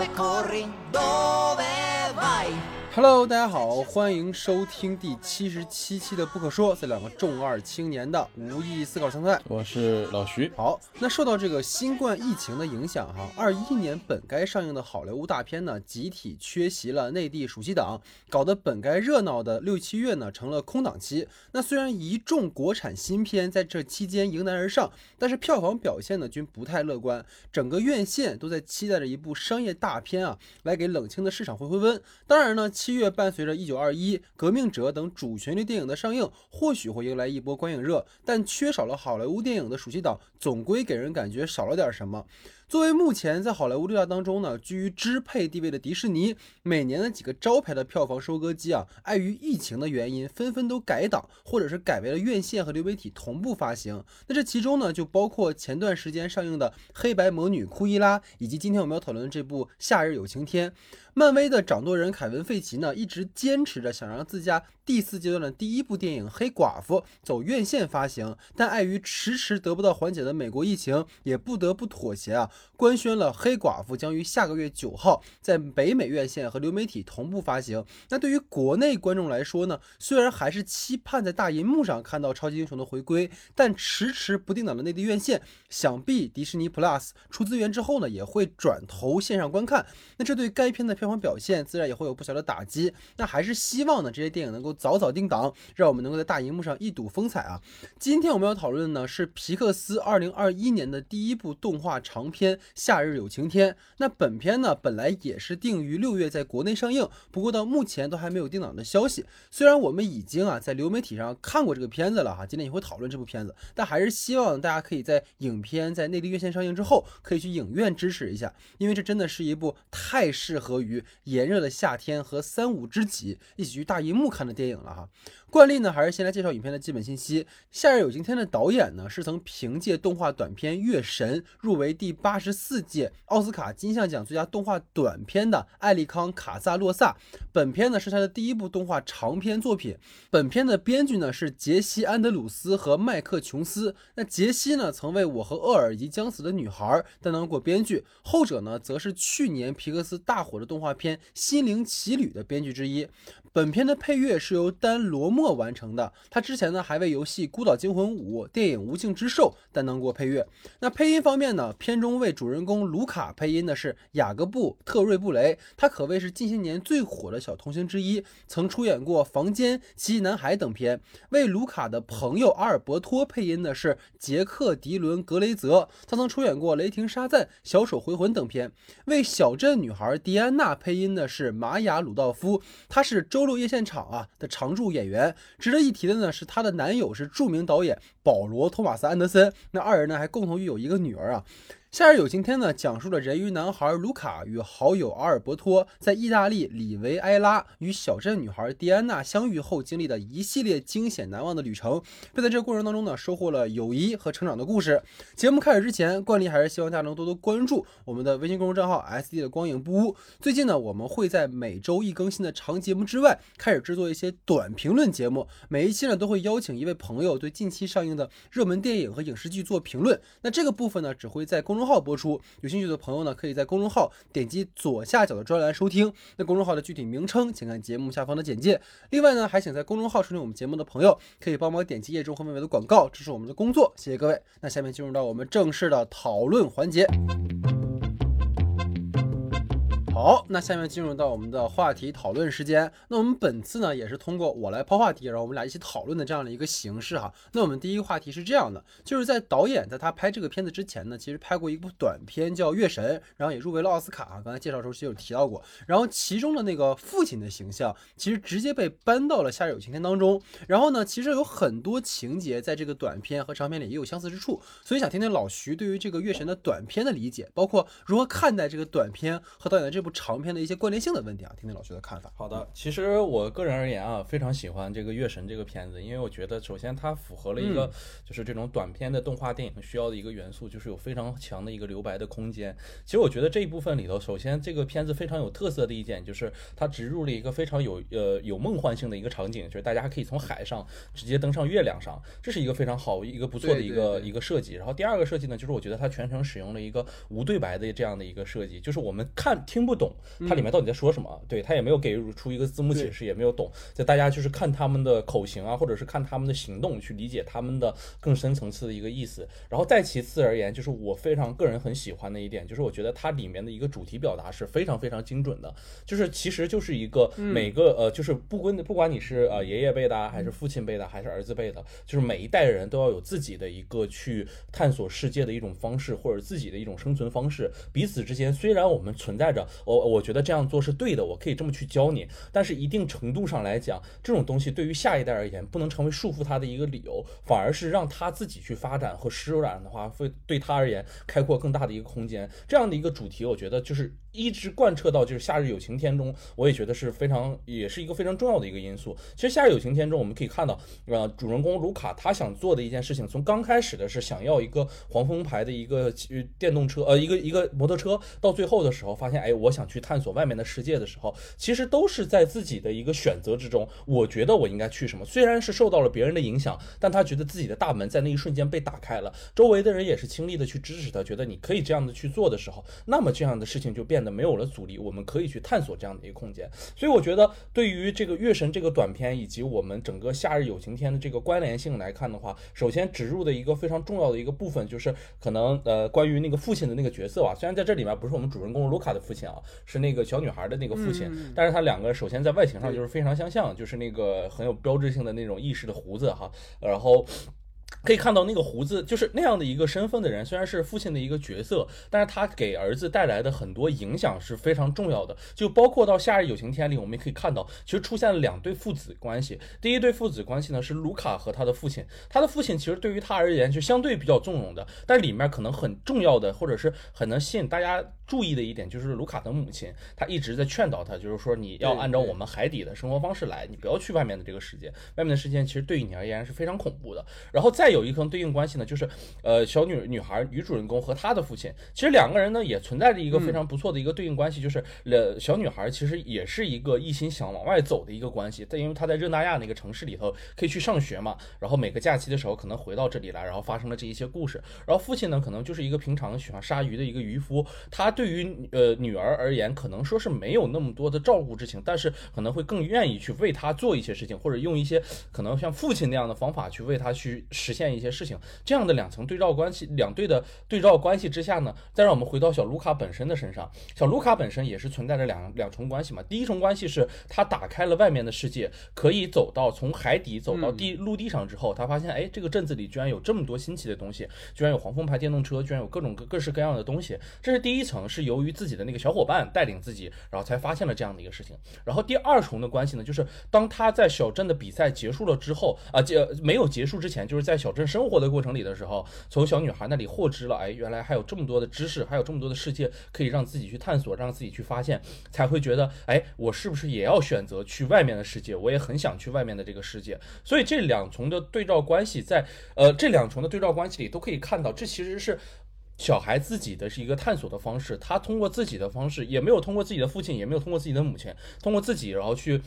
de corrido. Hello，大家好，欢迎收听第七十七期的《不可说》，这两个重二青年的无意义思考生态。我是老徐。好，那受到这个新冠疫情的影响，哈，二一年本该上映的好莱坞大片呢，集体缺席了内地暑期档，搞得本该热闹的六七月呢，成了空档期。那虽然一众国产新片在这期间迎难而上，但是票房表现呢，均不太乐观。整个院线都在期待着一部商业大片啊，来给冷清的市场回回温。当然呢。七月伴随着《一九二一》《革命者》等主旋律电影的上映，或许会迎来一波观影热，但缺少了好莱坞电影的暑期档，总归给人感觉少了点什么。作为目前在好莱坞六大当中呢居于支配地位的迪士尼，每年的几个招牌的票房收割机啊，碍于疫情的原因，纷纷都改档，或者是改为了院线和流媒体同步发行。那这其中呢，就包括前段时间上映的《黑白魔女库伊拉》，以及今天我们要讨论的这部《夏日有晴天》。漫威的掌舵人凯文·费奇呢，一直坚持着想让自家第四阶段的第一部电影《黑寡妇》走院线发行，但碍于迟迟得不到缓解的美国疫情，也不得不妥协啊。官宣了《黑寡妇》将于下个月九号在北美院线和流媒体同步发行。那对于国内观众来说呢，虽然还是期盼在大银幕上看到超级英雄的回归，但迟迟不定档的内地院线，想必迪士尼 Plus 出资源之后呢，也会转投线上观看。那这对该片的票房表现自然也会有不小的打击。那还是希望呢，这些电影能够早早定档，让我们能够在大荧幕上一睹风采啊！今天我们要讨论的呢，是皮克斯二零二一年的第一部动画长片。夏日有晴天，那本片呢本来也是定于六月在国内上映，不过到目前都还没有定档的消息。虽然我们已经啊在流媒体上看过这个片子了哈，今天也会讨论这部片子，但还是希望大家可以在影片在内地院线上映之后，可以去影院支持一下，因为这真的是一部太适合于炎热的夏天和三五知己一起去大银幕看的电影了哈。惯例呢，还是先来介绍影片的基本信息。《夏日有晴天》的导演呢，是曾凭借动画短片《月神》入围第八十四届奥斯卡金像奖最佳动画短片的艾利康·卡萨洛萨。本片呢是他的第一部动画长片作品。本片的编剧呢是杰西·安德鲁斯和麦克·琼斯。那杰西呢曾为我和厄尔以及将死的女孩担当过编剧，后者呢则是去年皮克斯大火的动画片《心灵奇旅》的编剧之一。本片的配乐是由丹·罗莫完成的，他之前呢还为游戏《孤岛惊魂五》、电影《无尽之兽》担当过配乐。那配音方面呢，片中为主人公卢卡配音的是雅各布·特瑞布雷，他可谓是近些年最火的小童星之一，曾出演过《房间》《奇迹男孩》等片。为卢卡的朋友阿尔伯托配音的是杰克·迪伦·格雷泽，他曾出演过《雷霆沙赞》《小丑回魂》等片。为小镇女孩迪安娜配音的是玛雅·鲁道夫，他是周。《周六夜现场》啊的常驻演员，值得一提的呢是她的男友是著名导演保罗·托马斯·安德森，那二人呢还共同育有一个女儿啊。夏日有晴天呢，讲述了人鱼男孩卢卡与好友阿尔伯托在意大利里维埃拉与小镇女孩蒂安娜相遇后经历的一系列惊险难忘的旅程，并在这个过程当中呢，收获了友谊和成长的故事。节目开始之前，惯例还是希望大家能多多关注我们的微信公众账号 S D 的光影不污。最近呢，我们会在每周一更新的长节目之外，开始制作一些短评论节目。每一期呢，都会邀请一位朋友对近期上映的热门电影和影视剧做评论。那这个部分呢，只会在公众公众号播出，有兴趣的朋友呢，可以在公众号点击左下角的专栏收听。那公众号的具体名称，请看节目下方的简介。另外呢，还请在公众号收听我们节目的朋友，可以帮忙点击页中和妹妹的广告，支持我们的工作。谢谢各位。那下面进入到我们正式的讨论环节。好，那下面进入到我们的话题讨论时间。那我们本次呢，也是通过我来抛话题，然后我们俩一起讨论的这样的一个形式哈。那我们第一个话题是这样的，就是在导演在他拍这个片子之前呢，其实拍过一部短片叫《月神》，然后也入围了奥斯卡。刚才介绍的时候其实有提到过。然后其中的那个父亲的形象，其实直接被搬到了《夏日有晴天》当中。然后呢，其实有很多情节在这个短片和长片里也有相似之处，所以想听听老徐对于这个《月神》的短片的理解，包括如何看待这个短片和导演的这部。部长片的一些关联性的问题啊，听听老徐的看法。好的，其实我个人而言啊，非常喜欢这个《月神》这个片子，因为我觉得首先它符合了一个就是这种短片的动画电影需要的一个元素，就是有非常强的一个留白的空间。其实我觉得这一部分里头，首先这个片子非常有特色的一点就是它植入了一个非常有呃有梦幻性的一个场景，就是大家可以从海上直接登上月亮上，这是一个非常好一个不错的一个一个设计。然后第二个设计呢，就是我觉得它全程使用了一个无对白的这样的一个设计，就是我们看听不懂它里面到底在说什么，对它也没有给出一个字幕解释，也没有懂，就大家就是看他们的口型啊，或者是看他们的行动去理解他们的更深层次的一个意思。然后再其次而言，就是我非常个人很喜欢的一点，就是我觉得它里面的一个主题表达是非常非常精准的，就是其实就是一个每个呃，就是不管不管你是呃爷爷辈的还是父亲辈的还是儿子辈的，就是每一代人都要有自己的一个去探索世界的一种方式，或者自己的一种生存方式。彼此之间虽然我们存在着，我我觉得这样做是对的，我可以这么去教你，但是一定程度上来讲，这种东西对于下一代而言，不能成为束缚他的一个理由，反而是让他自己去发展和施展的话，会对他而言开阔更大的一个空间。这样的一个主题，我觉得就是一直贯彻到就是《夏日有晴天》中，我也觉得是非常，也是一个非常重要的一个因素。其实《夏日有晴天》中，我们可以看到，呃，主人公卢卡他想做的一件事情，从刚开始的是想要一个黄蜂牌的一个电动车，呃，一个一个摩托车，到最后的时候发现，哎，我想去探索外面的世界的时候，其实都是在自己的一个选择之中。我觉得我应该去什么，虽然是受到了别人的影响，但他觉得自己的大门在那一瞬间被打开了，周围的人也是倾力的去支持他，觉得你可以这样的去做的时候，那么这样的事情就变得没有了阻力，我们可以去探索这样的一个空间。所以我觉得，对于这个《月神》这个短片以及我们整个《夏日有晴天》的这个关联性来看的话，首先植入的一个非常重要的一个部分，就是可能呃关于那个父亲的那个角色啊，虽然在这里面不是我们主人公卢卡的父亲啊，是那个小女孩的那个父亲，但是他两个首先在外形上就是非常相像，就是那个很有标志性的那种意识的胡子哈，然后。可以看到那个胡子，就是那样的一个身份的人，虽然是父亲的一个角色，但是他给儿子带来的很多影响是非常重要的。就包括到《夏日有晴天》里，我们也可以看到，其实出现了两对父子关系。第一对父子关系呢是卢卡和他的父亲，他的父亲其实对于他而言就相对比较纵容的，但里面可能很重要的或者是很能吸引大家注意的一点，就是卢卡的母亲，她一直在劝导他，就是说你要按照我们海底的生活方式来，你不要去外面的这个世界，外面的世界其实对于你而言是非常恐怖的。然后再有一层对应关系呢，就是，呃，小女女孩女主人公和她的父亲，其实两个人呢也存在着一个非常不错的一个对应关系，就是，呃，小女孩其实也是一个一心想往外走的一个关系，但因为她在热那亚那个城市里头可以去上学嘛，然后每个假期的时候可能回到这里来，然后发生了这一些故事，然后父亲呢可能就是一个平常喜欢杀鱼的一个渔夫，他对于呃女儿而言可能说是没有那么多的照顾之情，但是可能会更愿意去为她做一些事情，或者用一些可能像父亲那样的方法去为她去实现一些。事情这样的两层对照关系，两对的对照关系之下呢，再让我们回到小卢卡本身的身上。小卢卡本身也是存在着两两重关系嘛。第一重关系是他打开了外面的世界，可以走到从海底走到地陆地上之后，他发现哎，这个镇子里居然有这么多新奇的东西，居然有黄蜂牌电动车，居然有各种各各式各样的东西。这是第一层，是由于自己的那个小伙伴带领自己，然后才发现了这样的一个事情。然后第二重的关系呢，就是当他在小镇的比赛结束了之后啊，结没有结束之前，就是在小镇生活。的过程里的时候，从小女孩那里获知了，哎，原来还有这么多的知识，还有这么多的世界可以让自己去探索，让自己去发现，才会觉得，哎，我是不是也要选择去外面的世界？我也很想去外面的这个世界。所以这两重的对照关系，在呃这两重的对照关系里，都可以看到，这其实是小孩自己的是一个探索的方式。他通过自己的方式，也没有通过自己的父亲，也没有通过自己的母亲，通过自己，然后去。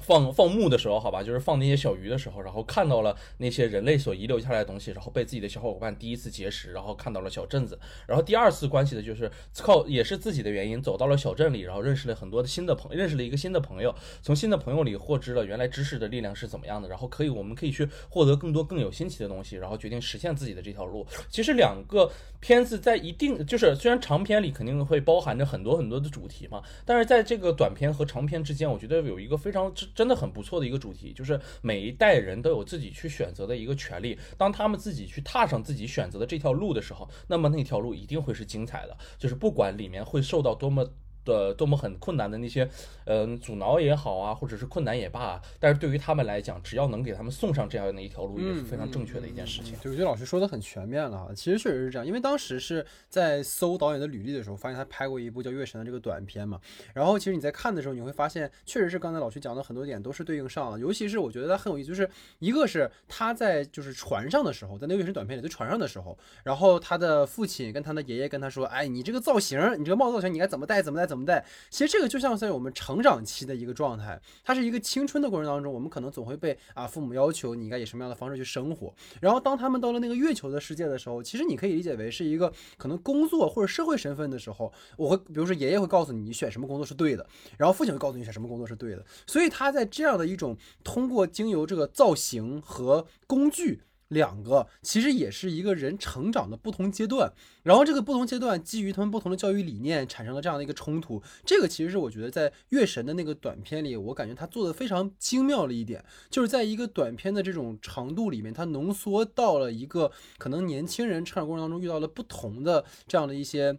放放牧的时候，好吧，就是放那些小鱼的时候，然后看到了那些人类所遗留下来的东西，然后被自己的小伙伴第一次结识，然后看到了小镇子，然后第二次关系的就是靠也是自己的原因走到了小镇里，然后认识了很多的新的朋，认识了一个新的朋友，从新的朋友里获知了原来知识的力量是怎么样的，然后可以我们可以去获得更多更有新奇的东西，然后决定实现自己的这条路。其实两个片子在一定就是虽然长片里肯定会包含着很多很多的主题嘛，但是在这个短片和长片之间，我觉得有一个非常。真的很不错的一个主题，就是每一代人都有自己去选择的一个权利。当他们自己去踏上自己选择的这条路的时候，那么那条路一定会是精彩的。就是不管里面会受到多么的多么很困难的那些，嗯，阻挠也好啊，或者是困难也罢，但是对于他们来讲，只要能给他们送上这样的一条路，也是非常正确的一件事情。对，我觉得老师说的很全面了啊。其实确实是这样，因为当时是在搜导演的履历的时候，发现他拍过一部叫《月神》的这个短片嘛。然后其实你在看的时候，你会发现，确实是刚才老徐讲的很多点都是对应上了。尤其是我觉得他很有意思，就是一个是他在就是船上的时候，在那个月神短片里在船上的时候，然后他的父亲跟他的爷爷跟他说：“哎，你这个造型，你这个帽子造型，你该怎么戴，怎么戴，怎么戴。”其实这个就像在我们成长期的一个状态，它是一个青春的过程当中，我们可能总会被啊父母要求你应该以什么样的方式去生活。然后当他们到了那个月球的世界的时候，其实你可以理解为是一个可能工作或者社会身份的时候，我会比如说爷爷会告诉你你选什么工作是对的，然后父亲会告诉你选什么工作是对的。所以他在这样的一种通过经由这个造型和工具。两个其实也是一个人成长的不同阶段，然后这个不同阶段基于他们不同的教育理念产生了这样的一个冲突。这个其实是我觉得在月神的那个短片里，我感觉他做的非常精妙的一点，就是在一个短片的这种长度里面，他浓缩到了一个可能年轻人成长过程当中遇到了不同的这样的一些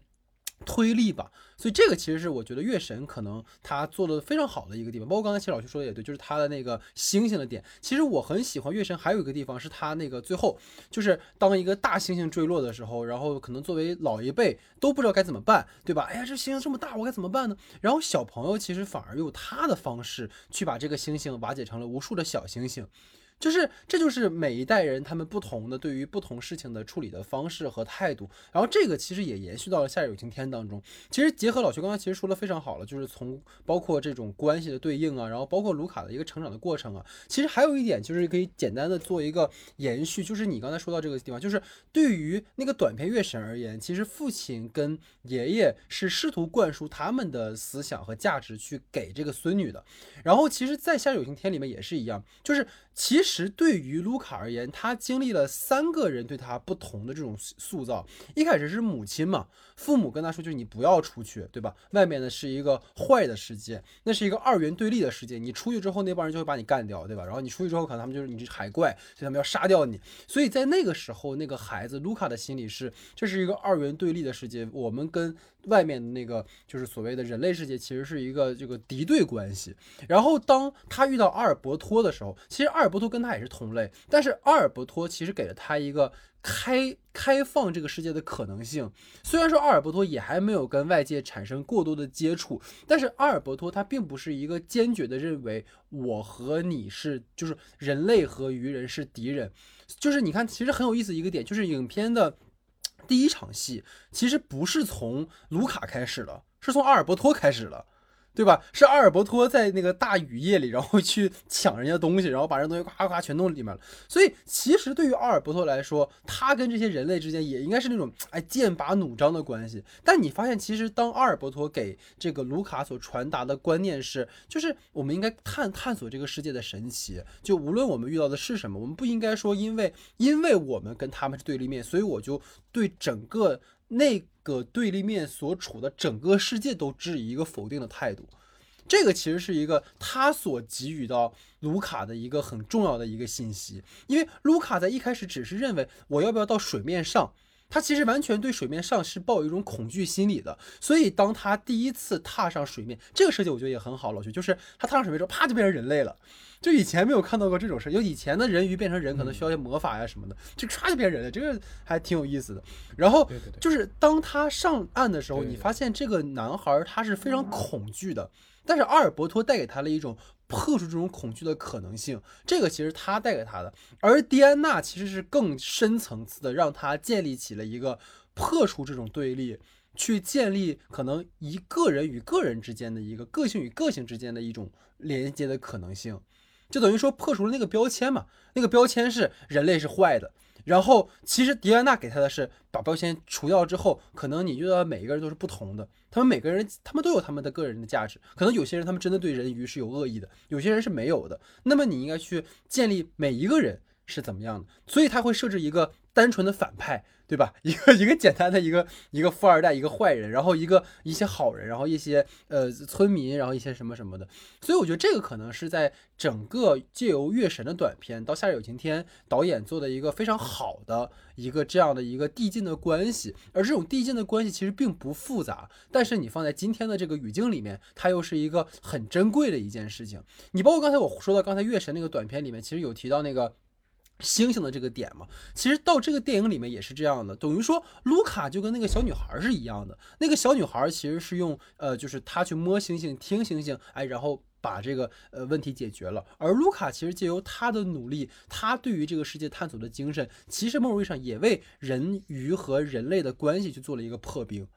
推力吧。所以这个其实是我觉得月神可能他做的非常好的一个地方，包括刚才其实老师说的也对，就是他的那个星星的点。其实我很喜欢月神，还有一个地方是他那个最后，就是当一个大猩猩坠落的时候，然后可能作为老一辈都不知道该怎么办，对吧？哎呀，这猩猩这么大，我该怎么办呢？然后小朋友其实反而用他的方式去把这个猩猩瓦解成了无数的小猩猩。就是，这就是每一代人他们不同的对于不同事情的处理的方式和态度。然后这个其实也延续到了《夏日有晴天》当中。其实结合老徐刚刚其实说的非常好了，就是从包括这种关系的对应啊，然后包括卢卡的一个成长的过程啊。其实还有一点就是可以简单的做一个延续，就是你刚才说到这个地方，就是对于那个短片月神而言，其实父亲跟爷爷是试图灌输他们的思想和价值去给这个孙女的。然后其实，在《夏日有晴天》里面也是一样，就是其实对于卢卡而言，他经历了三个人对他不同的这种塑造。一开始是母亲嘛，父母跟他说，就是你不要出去，对吧？外面呢是一个坏的世界，那是一个二元对立的世界。你出去之后，那帮人就会把你干掉，对吧？然后你出去之后，可能他们就是你是海怪，所以他们要杀掉你。所以在那个时候，那个孩子卢卡的心里是，这是一个二元对立的世界。我们跟外面的那个就是所谓的人类世界，其实是一个这个敌对关系。然后当他遇到阿尔伯托的时候，其实阿尔伯托跟他也是同类，但是阿尔伯托其实给了他一个开开放这个世界的可能性。虽然说阿尔伯托也还没有跟外界产生过多的接触，但是阿尔伯托他并不是一个坚决的认为我和你是就是人类和鱼人是敌人。就是你看，其实很有意思一个点，就是影片的第一场戏其实不是从卢卡开始的，是从阿尔伯托开始的。对吧？是阿尔伯托在那个大雨夜里，然后去抢人家东西，然后把人东西咵咵全弄里面了。所以其实对于阿尔伯托来说，他跟这些人类之间也应该是那种哎剑拔弩张的关系。但你发现，其实当阿尔伯托给这个卢卡所传达的观念是，就是我们应该探探索这个世界的神奇。就无论我们遇到的是什么，我们不应该说因为因为我们跟他们是对立面，所以我就对整个。那个对立面所处的整个世界都置以一个否定的态度，这个其实是一个他所给予到卢卡的一个很重要的一个信息，因为卢卡在一开始只是认为我要不要到水面上，他其实完全对水面上是抱有一种恐惧心理的，所以当他第一次踏上水面，这个设计我觉得也很好，老徐就是他踏上水面之后，啪就变成人类了。就以前没有看到过这种事，就以前的人鱼变成人可能需要一些魔法呀什么的，就唰就变人了，这个还挺有意思的。然后就是当他上岸的时候，你发现这个男孩他是非常恐惧的，但是阿尔伯托带给他了一种破除这种恐惧的可能性，这个其实他带给他的，而迪安娜其实是更深层次的，让他建立起了一个破除这种对立，去建立可能一个人与个人之间的一个个性与个性之间的一种连接的可能性。就等于说破除了那个标签嘛，那个标签是人类是坏的，然后其实迪安娜给他的是把标签除掉之后，可能你遇到每一个人都是不同的，他们每个人他们都有他们的个人的价值，可能有些人他们真的对人鱼是有恶意的，有些人是没有的，那么你应该去建立每一个人是怎么样的，所以他会设置一个单纯的反派，对吧？一个一个简单的一个一个富二代，一个坏人，然后一个一些好人，然后一些呃村民，然后一些什么什么的。所以我觉得这个可能是在整个借由月神的短片到夏日有晴天导演做的一个非常好的一个这样的一个递进的关系。而这种递进的关系其实并不复杂，但是你放在今天的这个语境里面，它又是一个很珍贵的一件事情。你包括刚才我说到刚才月神那个短片里面，其实有提到那个。星星的这个点嘛，其实到这个电影里面也是这样的，等于说卢卡就跟那个小女孩是一样的。那个小女孩其实是用呃，就是她去摸星星、听星星，哎，然后把这个呃问题解决了。而卢卡其实借由他的努力，他对于这个世界探索的精神，其实某种意义上也为人鱼和人类的关系去做了一个破冰。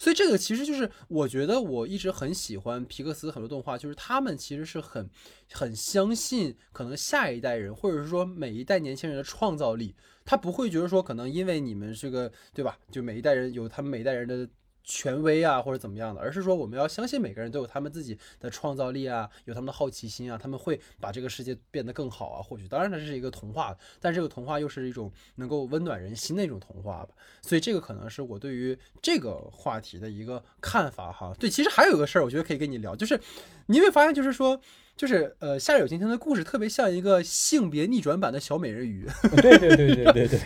所以这个其实就是我觉得我一直很喜欢皮克斯很多动画，就是他们其实是很很相信可能下一代人或者是说每一代年轻人的创造力，他不会觉得说可能因为你们这个对吧，就每一代人有他们每一代人的。权威啊，或者怎么样的，而是说我们要相信每个人都有他们自己的创造力啊，有他们的好奇心啊，他们会把这个世界变得更好啊。或许当然这是一个童话，但这个童话又是一种能够温暖人心的一种童话吧。所以这个可能是我对于这个话题的一个看法哈。对，其实还有一个事儿，我觉得可以跟你聊，就是你会发现，就是说。就是呃，夏日有晴天的故事特别像一个性别逆转版的小美人鱼。对对对对对对，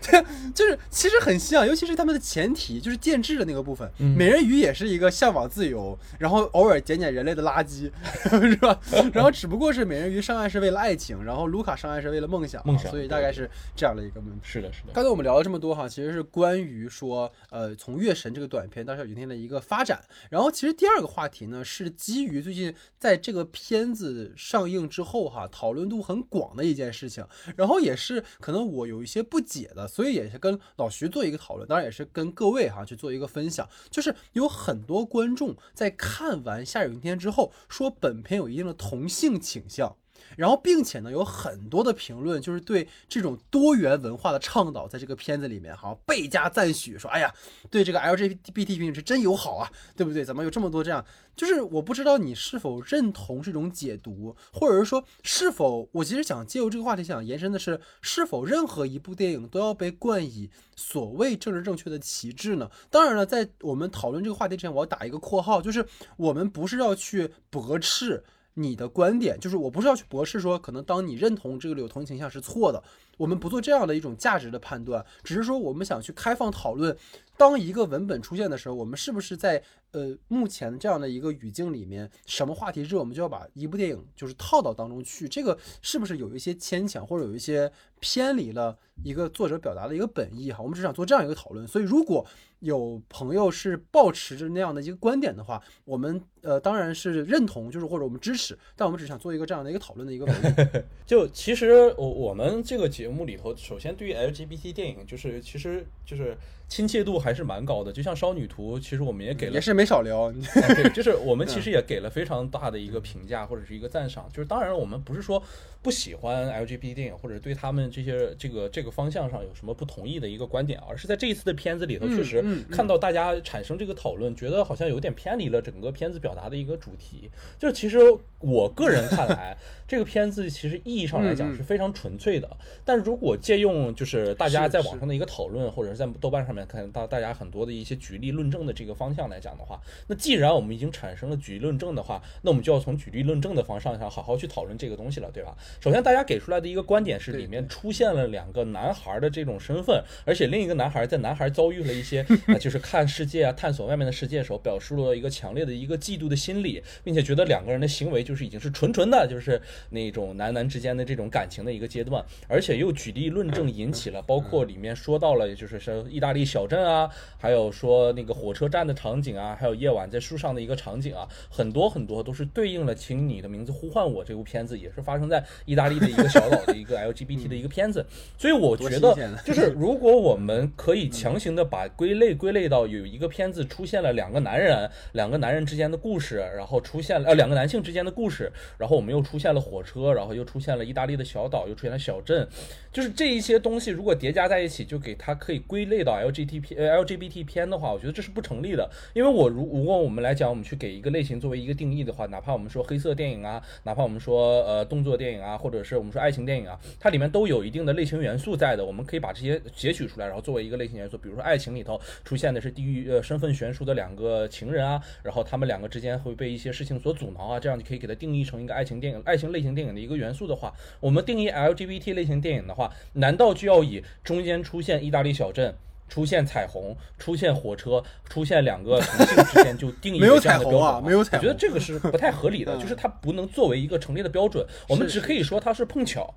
对，就是其实很像，尤其是他们的前提就是建制的那个部分。美人鱼也是一个向往自由，然后偶尔捡捡人类的垃圾，是吧？然后只不过是美人鱼上岸是为了爱情，然后卢卡上岸是为了梦想，梦想。所以大概是这样的一个问题。是的，是的。刚才我们聊了这么多哈，其实是关于说呃，从月神这个短片到夏日有今天的一个发展。然后其实第二个话题呢，是基于最近在这个片。片子上映之后，哈，讨论度很广的一件事情，然后也是可能我有一些不解的，所以也是跟老徐做一个讨论，当然也是跟各位哈去做一个分享。就是有很多观众在看完《下雨天》之后，说本片有一定的同性倾向。然后，并且呢，有很多的评论就是对这种多元文化的倡导，在这个片子里面哈倍加赞许，说哎呀，对这个 LGBT 群体是真友好啊，对不对？怎么有这么多这样？就是我不知道你是否认同这种解读，或者是说是否我其实想借由这个话题想延伸的是，是否任何一部电影都要被冠以所谓政治正确的旗帜呢？当然了，在我们讨论这个话题之前，我要打一个括号，就是我们不是要去驳斥。你的观点就是，我不是要去驳斥说，可能当你认同这个柳同形象是错的，我们不做这样的一种价值的判断，只是说我们想去开放讨论，当一个文本出现的时候，我们是不是在呃目前这样的一个语境里面，什么话题热，我们就要把一部电影就是套到当中去，这个是不是有一些牵强，或者有一些偏离了一个作者表达的一个本意哈？我们只想做这样一个讨论，所以如果。有朋友是抱持着那样的一个观点的话，我们呃当然是认同，就是或者我们支持，但我们只想做一个这样的一个讨论的一个。就其实我我们这个节目里头，首先对于 LGBT 电影，就是其实就是亲切度还是蛮高的。就像《少女图》，其实我们也给了，也是没少聊。对，就是我们其实也给了非常大的一个评价或者是一个赞赏。就是当然我们不是说不喜欢 LGBT 电影，或者对他们这些这个这个方向上有什么不同意的一个观点，而是在这一次的片子里头，确实。看到大家产生这个讨论，觉得好像有点偏离了整个片子表达的一个主题。就是其实我个人看来，这个片子其实意义上来讲是非常纯粹的。但如果借用就是大家在网上的一个讨论，或者是在豆瓣上面看到大家很多的一些举例论证的这个方向来讲的话，那既然我们已经产生了举例论证的话，那我们就要从举例论证的方向上好好去讨论这个东西了，对吧？首先，大家给出来的一个观点是，里面出现了两个男孩的这种身份，而且另一个男孩在男孩遭遇了一些。就是看世界啊，探索外面的世界的时候，表示了一个强烈的一个嫉妒的心理，并且觉得两个人的行为就是已经是纯纯的，就是那种男男之间的这种感情的一个阶段，而且又举例论证，引起了包括里面说到了，就是说意大利小镇啊，还有说那个火车站的场景啊，还有夜晚在树上的一个场景啊，很多很多都是对应了《请你的名字呼唤我》这部片子，也是发生在意大利的一个小岛的一个 LGBT 的一个片子，所以我觉得就是 如果我们可以强行的把归类。归类到有一个片子出现了两个男人，两个男人之间的故事，然后出现了呃两个男性之间的故事，然后我们又出现了火车，然后又出现了意大利的小岛，又出现了小镇，就是这一些东西如果叠加在一起，就给它可以归类到 LGBT LGBT 片呃 LGBT 片的话，我觉得这是不成立的。因为我如如果我们来讲，我们去给一个类型作为一个定义的话，哪怕我们说黑色电影啊，哪怕我们说呃动作电影啊，或者是我们说爱情电影啊，它里面都有一定的类型元素在的。我们可以把这些截取出来，然后作为一个类型元素。比如说爱情里头出现的是地域呃身份悬殊的两个情人啊，然后他们两个之间会被一些事情所阻挠啊，这样就可以给它定义成一个爱情电影、爱情类型电影的一个元素的话，我们定义 LGBT 类型电影的话，难道就要以中间出现意大利小镇？出现彩虹，出现火车，出现两个同性之间就定义 没有为这样的标准彩虹啊没有彩虹我觉得这个是不太合理的，嗯 就是它不能作为一个成立的标准，我们只可以说它是碰巧。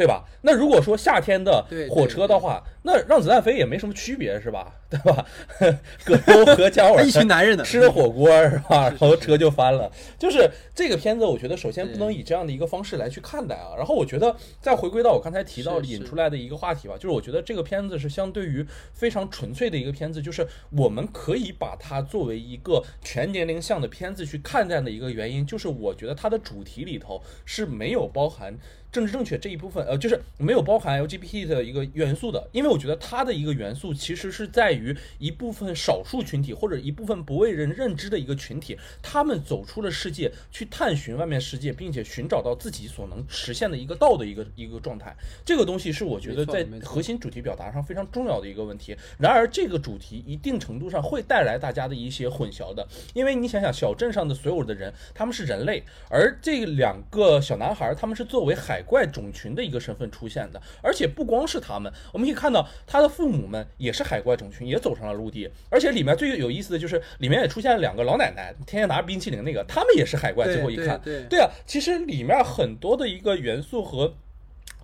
对吧？那如果说夏天的火车的话，那让子弹飞也没什么区别，是吧？对吧？葛优和姜文一群男人呢，吃着火锅是吧？然后车就翻了。就是这个片子，我觉得首先不能以这样的一个方式来去看待啊。然后我觉得再回归到我刚才提到引出来的一个话题吧，就是我觉得这个片子是相对于非常纯粹的一个片子，就是我们可以把它作为一个全年龄向的片子去看待的一个原因，就是我觉得它的主题里头是没有包含。政治正确这一部分，呃，就是没有包含 LGBT 的一个元素的，因为我觉得它的一个元素其实是在于一部分少数群体或者一部分不为人认知的一个群体，他们走出了世界，去探寻外面世界，并且寻找到自己所能实现的一个道的一个一个状态。这个东西是我觉得在核心主题表达上非常重要的一个问题。然而，这个主题一定程度上会带来大家的一些混淆的，因为你想想，小镇上的所有的人，他们是人类，而这两个小男孩，他们是作为海怪种群的一个身份出现的，而且不光是他们，我们可以看到他的父母们也是海怪种群，也走上了陆地，而且里面最有意思的就是里面也出现了两个老奶奶，天天拿着冰淇淋那个，他们也是海怪。最后一看，对啊，其实里面很多的一个元素和。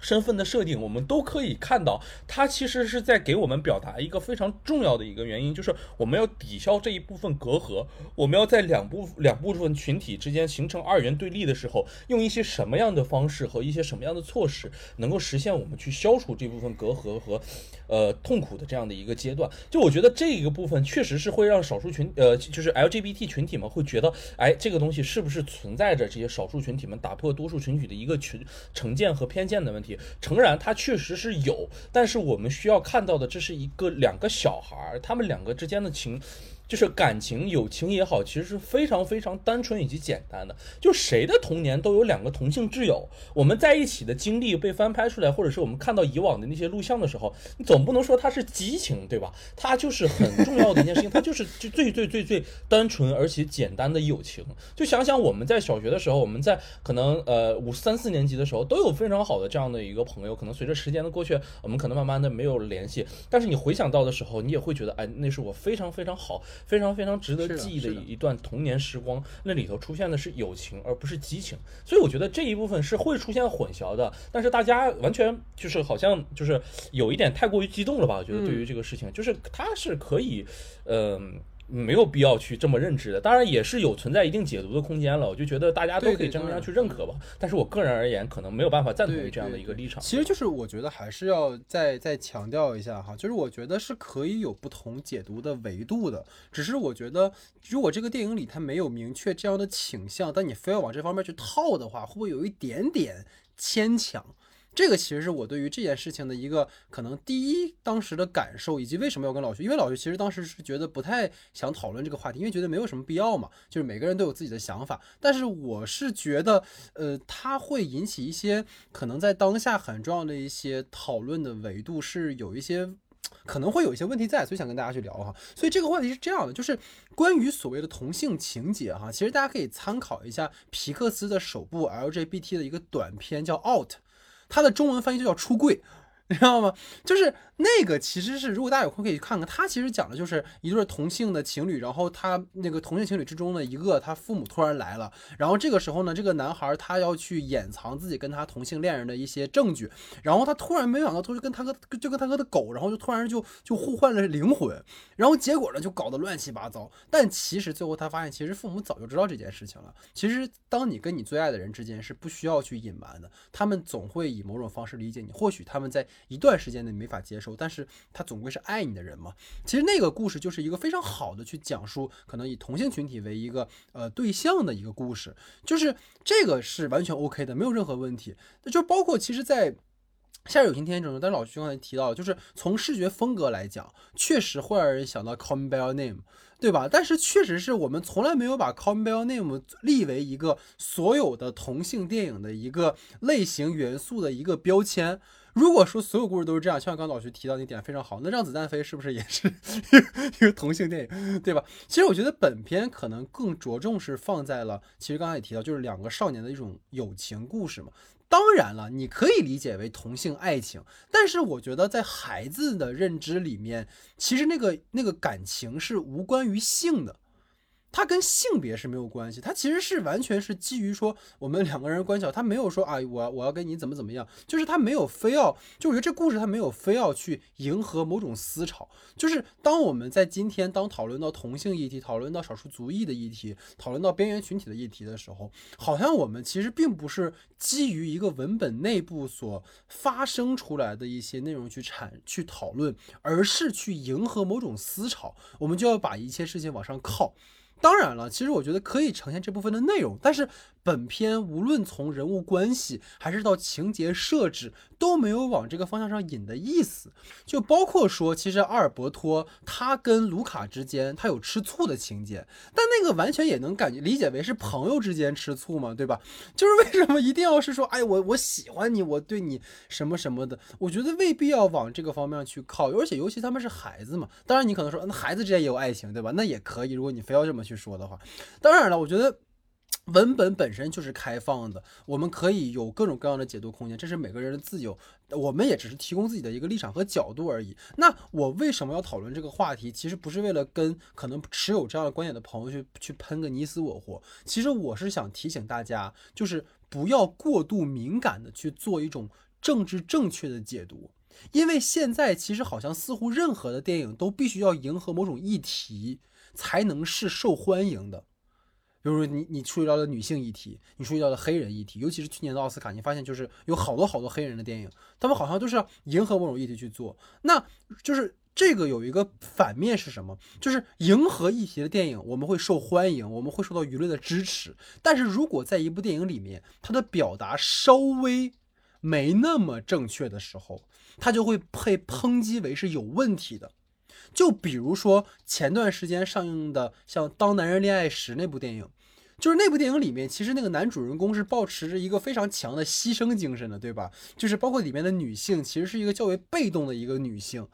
身份的设定，我们都可以看到，它其实是在给我们表达一个非常重要的一个原因，就是我们要抵消这一部分隔阂，我们要在两部两部分群体之间形成二元对立的时候，用一些什么样的方式和一些什么样的措施，能够实现我们去消除这部分隔阂和呃痛苦的这样的一个阶段。就我觉得这个部分确实是会让少数群呃就是 LGBT 群体们会觉得，哎，这个东西是不是存在着这些少数群体们打破多数群体的一个群成见和偏见的问题？诚然，它确实是有，但是我们需要看到的，这是一个两个小孩儿，他们两个之间的情。就是感情、友情也好，其实是非常非常单纯以及简单的。就谁的童年都有两个同性挚友，我们在一起的经历被翻拍出来，或者是我们看到以往的那些录像的时候，你总不能说它是激情，对吧？它就是很重要的一件事情，它就是就最最最最单纯而且简单的友情。就想想我们在小学的时候，我们在可能呃五三四年级的时候，都有非常好的这样的一个朋友。可能随着时间的过去，我们可能慢慢的没有联系，但是你回想到的时候，你也会觉得，哎，那是我非常非常好。非常非常值得记忆的一段童年时光，那里头出现的是友情，而不是激情，所以我觉得这一部分是会出现混淆的。但是大家完全就是好像就是有一点太过于激动了吧？我觉得对于这个事情，就是它是可以，嗯、没有必要去这么认知的，当然也是有存在一定解读的空间了。我就觉得大家都可以这么样去认可吧。但是我个人而言，可能没有办法赞同于这样的一个立场。其实就是我觉得还是要再再强调一下哈，就是我觉得是可以有不同解读的维度的，只是我觉得如果这个电影里它没有明确这样的倾向，但你非要往这方面去套的话，会不会有一点点牵强？这个其实是我对于这件事情的一个可能第一当时的感受，以及为什么要跟老徐，因为老徐其实当时是觉得不太想讨论这个话题，因为觉得没有什么必要嘛，就是每个人都有自己的想法。但是我是觉得，呃，它会引起一些可能在当下很重要的一些讨论的维度是有一些。可能会有一些问题在，所以想跟大家去聊哈。所以这个话题是这样的，就是关于所谓的同性情节哈，其实大家可以参考一下皮克斯的首部 LGBT 的一个短片叫《Out》，它的中文翻译就叫出柜。你知道吗？就是那个，其实是如果大家有空可以去看看，它其实讲的就是一对同性的情侣，然后他那个同性情侣之中的一个，他父母突然来了，然后这个时候呢，这个男孩他要去掩藏自己跟他同性恋人的一些证据，然后他突然没想到，他就跟他哥就跟他哥的狗，然后就突然就就互换了灵魂，然后结果呢就搞得乱七八糟。但其实最后他发现，其实父母早就知道这件事情了。其实当你跟你最爱的人之间是不需要去隐瞒的，他们总会以某种方式理解你。或许他们在一段时间内没法接受，但是他总归是爱你的人嘛。其实那个故事就是一个非常好的去讲述可能以同性群体为一个呃对象的一个故事，就是这个是完全 OK 的，没有任何问题。那就包括其实，在夏日有晴天这种，但老徐刚才提到，就是从视觉风格来讲，确实会让人想到《Call Me by Your Name》，对吧？但是确实是我们从来没有把《Call Me by Your Name》立为一个所有的同性电影的一个类型元素的一个标签。如果说所有故事都是这样，像刚老徐提到那点非常好，那让子弹飞是不是也是 一个同性电影，对吧？其实我觉得本片可能更着重是放在了，其实刚才也提到，就是两个少年的一种友情故事嘛。当然了，你可以理解为同性爱情，但是我觉得在孩子的认知里面，其实那个那个感情是无关于性的。它跟性别是没有关系，它其实是完全是基于说我们两个人关系它，没有说啊，我我要跟你怎么怎么样，就是他没有非要，就我觉得这故事它没有非要去迎合某种思潮，就是当我们在今天当讨论到同性议题、讨论到少数族裔的议题、讨论到边缘群体的议题的时候，好像我们其实并不是基于一个文本内部所发生出来的一些内容去产去讨论，而是去迎合某种思潮，我们就要把一切事情往上靠。当然了，其实我觉得可以呈现这部分的内容，但是本片无论从人物关系还是到情节设置，都没有往这个方向上引的意思。就包括说，其实阿尔伯托他跟卢卡之间他有吃醋的情节，但那个完全也能感觉理解为是朋友之间吃醋嘛，对吧？就是为什么一定要是说，哎，我我喜欢你，我对你什么什么的？我觉得未必要往这个方面去靠，而且尤其他们是孩子嘛。当然，你可能说，那孩子之间也有爱情，对吧？那也可以，如果你非要这么。去说的话，当然了，我觉得文本本身就是开放的，我们可以有各种各样的解读空间，这是每个人的自由，我们也只是提供自己的一个立场和角度而已。那我为什么要讨论这个话题？其实不是为了跟可能持有这样的观点的朋友去去喷个你死我活，其实我是想提醒大家，就是不要过度敏感的去做一种政治正确的解读。因为现在其实好像似乎任何的电影都必须要迎合某种议题才能是受欢迎的，比如说你你触及到了女性议题，你触及到了黑人议题，尤其是去年的奥斯卡，你发现就是有好多好多黑人的电影，他们好像都是要迎合某种议题去做。那就是这个有一个反面是什么？就是迎合议题的电影我们会受欢迎，我们会受到舆论的支持。但是如果在一部电影里面，它的表达稍微没那么正确的时候，他就会被抨击为是有问题的，就比如说前段时间上映的像《当男人恋爱时》那部电影，就是那部电影里面，其实那个男主人公是保持着一个非常强的牺牲精神的，对吧？就是包括里面的女性，其实是一个较为被动的一个女性，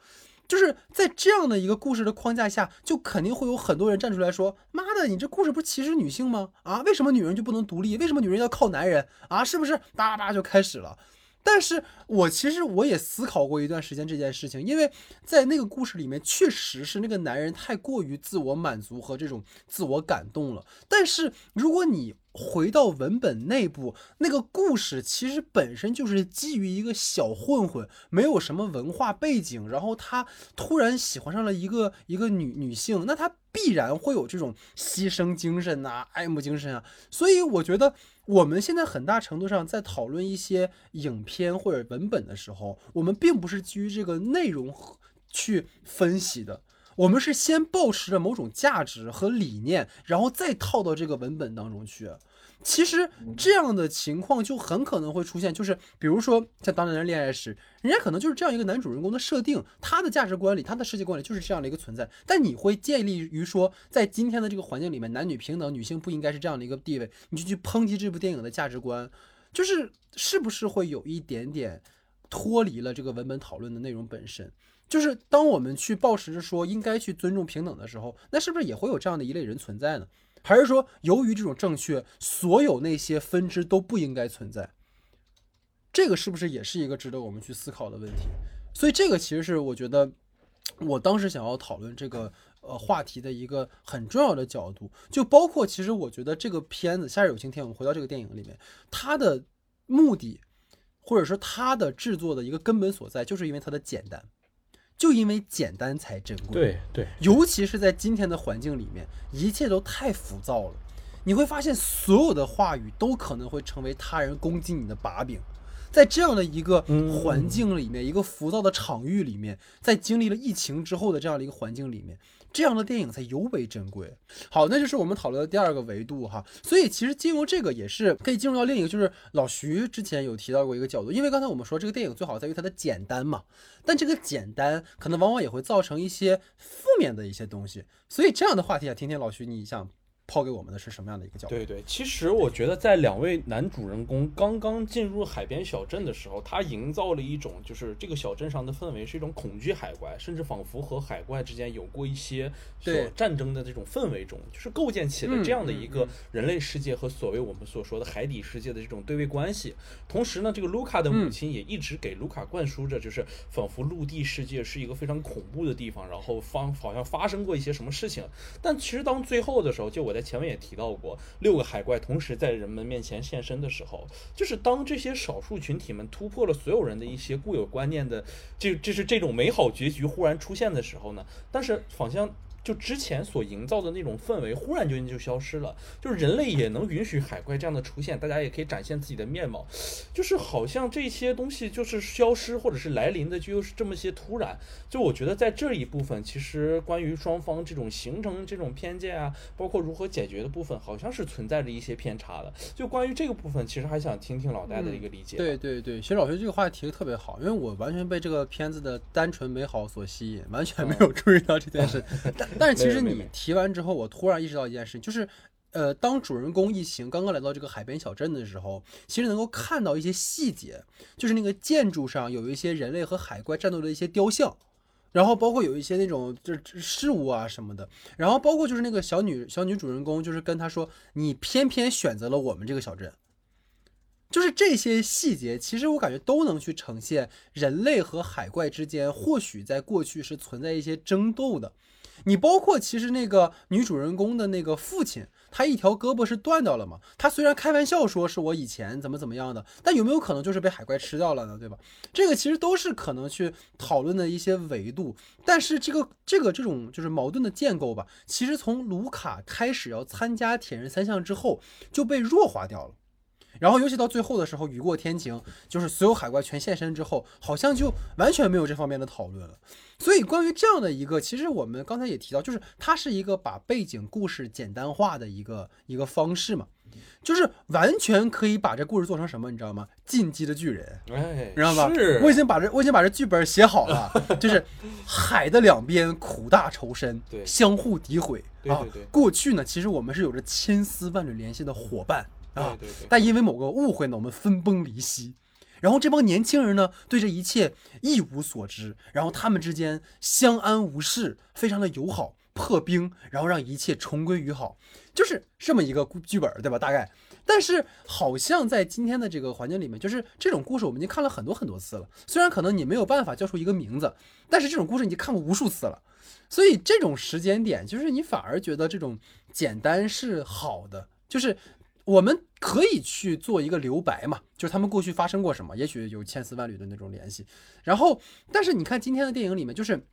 就是在这样的一个故事的框架下，就肯定会有很多人站出来说：“妈的，你这故事不是歧视女性吗？啊，为什么女人就不能独立？为什么女人要靠男人？啊，是不是？”叭叭就开始了。但是我其实我也思考过一段时间这件事情，因为在那个故事里面，确实是那个男人太过于自我满足和这种自我感动了。但是如果你回到文本内部，那个故事其实本身就是基于一个小混混，没有什么文化背景，然后他突然喜欢上了一个一个女女性，那他必然会有这种牺牲精神呐、爱慕精神啊。所以我觉得。我们现在很大程度上在讨论一些影片或者文本的时候，我们并不是基于这个内容去分析的，我们是先保持着某种价值和理念，然后再套到这个文本当中去。其实这样的情况就很可能会出现，就是比如说像《当男人恋爱时》，人家可能就是这样一个男主人公的设定，他的价值观里，他的世界观里就是这样的一个存在。但你会建立于说，在今天的这个环境里面，男女平等，女性不应该是这样的一个地位，你就去抨击这部电影的价值观，就是是不是会有一点点脱离了这个文本讨论的内容本身？就是当我们去抱持着说应该去尊重平等的时候，那是不是也会有这样的一类人存在呢？还是说，由于这种正确，所有那些分支都不应该存在？这个是不是也是一个值得我们去思考的问题？所以，这个其实是我觉得我当时想要讨论这个呃话题的一个很重要的角度。就包括，其实我觉得这个片子《夏日有晴天》，我们回到这个电影里面，它的目的，或者说它的制作的一个根本所在，就是因为它的简单。就因为简单才珍贵，对对，尤其是在今天的环境里面，一切都太浮躁了。你会发现，所有的话语都可能会成为他人攻击你的把柄。在这样的一个环境里面，一个浮躁的场域里面，在经历了疫情之后的这样的一个环境里面，这样的电影才尤为珍贵。好，那就是我们讨论的第二个维度哈。所以其实进入这个也是可以进入到另一个，就是老徐之前有提到过一个角度，因为刚才我们说这个电影最好在于它的简单嘛，但这个简单可能往往也会造成一些负面的一些东西。所以这样的话题啊，听听老徐你想。抛给我们的是什么样的一个角度？对对，其实我觉得在两位男主人公刚刚进入海边小镇的时候，他营造了一种就是这个小镇上的氛围是一种恐惧海怪，甚至仿佛和海怪之间有过一些所战争的这种氛围中，就是构建起了这样的一个人类世界和所谓我们所说的海底世界的这种对位关系。同时呢，这个卢卡的母亲也一直给卢卡灌输着，就是仿佛陆地世界是一个非常恐怖的地方，然后方好像发生过一些什么事情。但其实当最后的时候，就我。在前面也提到过，六个海怪同时在人们面前现身的时候，就是当这些少数群体们突破了所有人的一些固有观念的，这就是这种美好结局忽然出现的时候呢？但是好像。就之前所营造的那种氛围，忽然就就消失了。就是人类也能允许海怪这样的出现，大家也可以展现自己的面貌。就是好像这些东西就是消失或者是来临的，就又是这么些突然。就我觉得在这一部分，其实关于双方这种形成这种偏见啊，包括如何解决的部分，好像是存在着一些偏差的。就关于这个部分，其实还想听听老戴的一个理解。对对对，其实老薛这个话题提的特别好，因为我完全被这个片子的单纯美好所吸引，完全没有注意到这件事。但 但是其实你提完之后，我突然意识到一件事，就是，呃，当主人公一行刚刚来到这个海边小镇的时候，其实能够看到一些细节，就是那个建筑上有一些人类和海怪战斗的一些雕像，然后包括有一些那种就是事物啊什么的，然后包括就是那个小女小女主人公，就是跟他说，你偏偏选择了我们这个小镇，就是这些细节，其实我感觉都能去呈现人类和海怪之间或许在过去是存在一些争斗的。你包括其实那个女主人公的那个父亲，他一条胳膊是断掉了嘛？他虽然开玩笑说是我以前怎么怎么样的，但有没有可能就是被海怪吃掉了呢？对吧？这个其实都是可能去讨论的一些维度。但是这个这个这种就是矛盾的建构吧，其实从卢卡开始要参加铁人三项之后就被弱化掉了。然后尤其到最后的时候，雨过天晴，就是所有海怪全现身之后，好像就完全没有这方面的讨论了。所以关于这样的一个，其实我们刚才也提到，就是它是一个把背景故事简单化的一个一个方式嘛，就是完全可以把这故事做成什么，你知道吗？进击的巨人，哎，知道吧？是，我已经把这我已经把这剧本写好了，就是海的两边苦大仇深，对，相互诋毁啊。过去呢，其实我们是有着千丝万缕联系的伙伴。啊对对，但因为某个误会呢，我们分崩离析。然后这帮年轻人呢，对这一切一无所知。然后他们之间相安无事，非常的友好，破冰，然后让一切重归于好，就是这么一个剧本，对吧？大概。但是好像在今天的这个环境里面，就是这种故事我们已经看了很多很多次了。虽然可能你没有办法叫出一个名字，但是这种故事你看过无数次了。所以这种时间点，就是你反而觉得这种简单是好的，就是。我们可以去做一个留白嘛，就是他们过去发生过什么，也许有千丝万缕的那种联系。然后，但是你看今天的电影里面，就是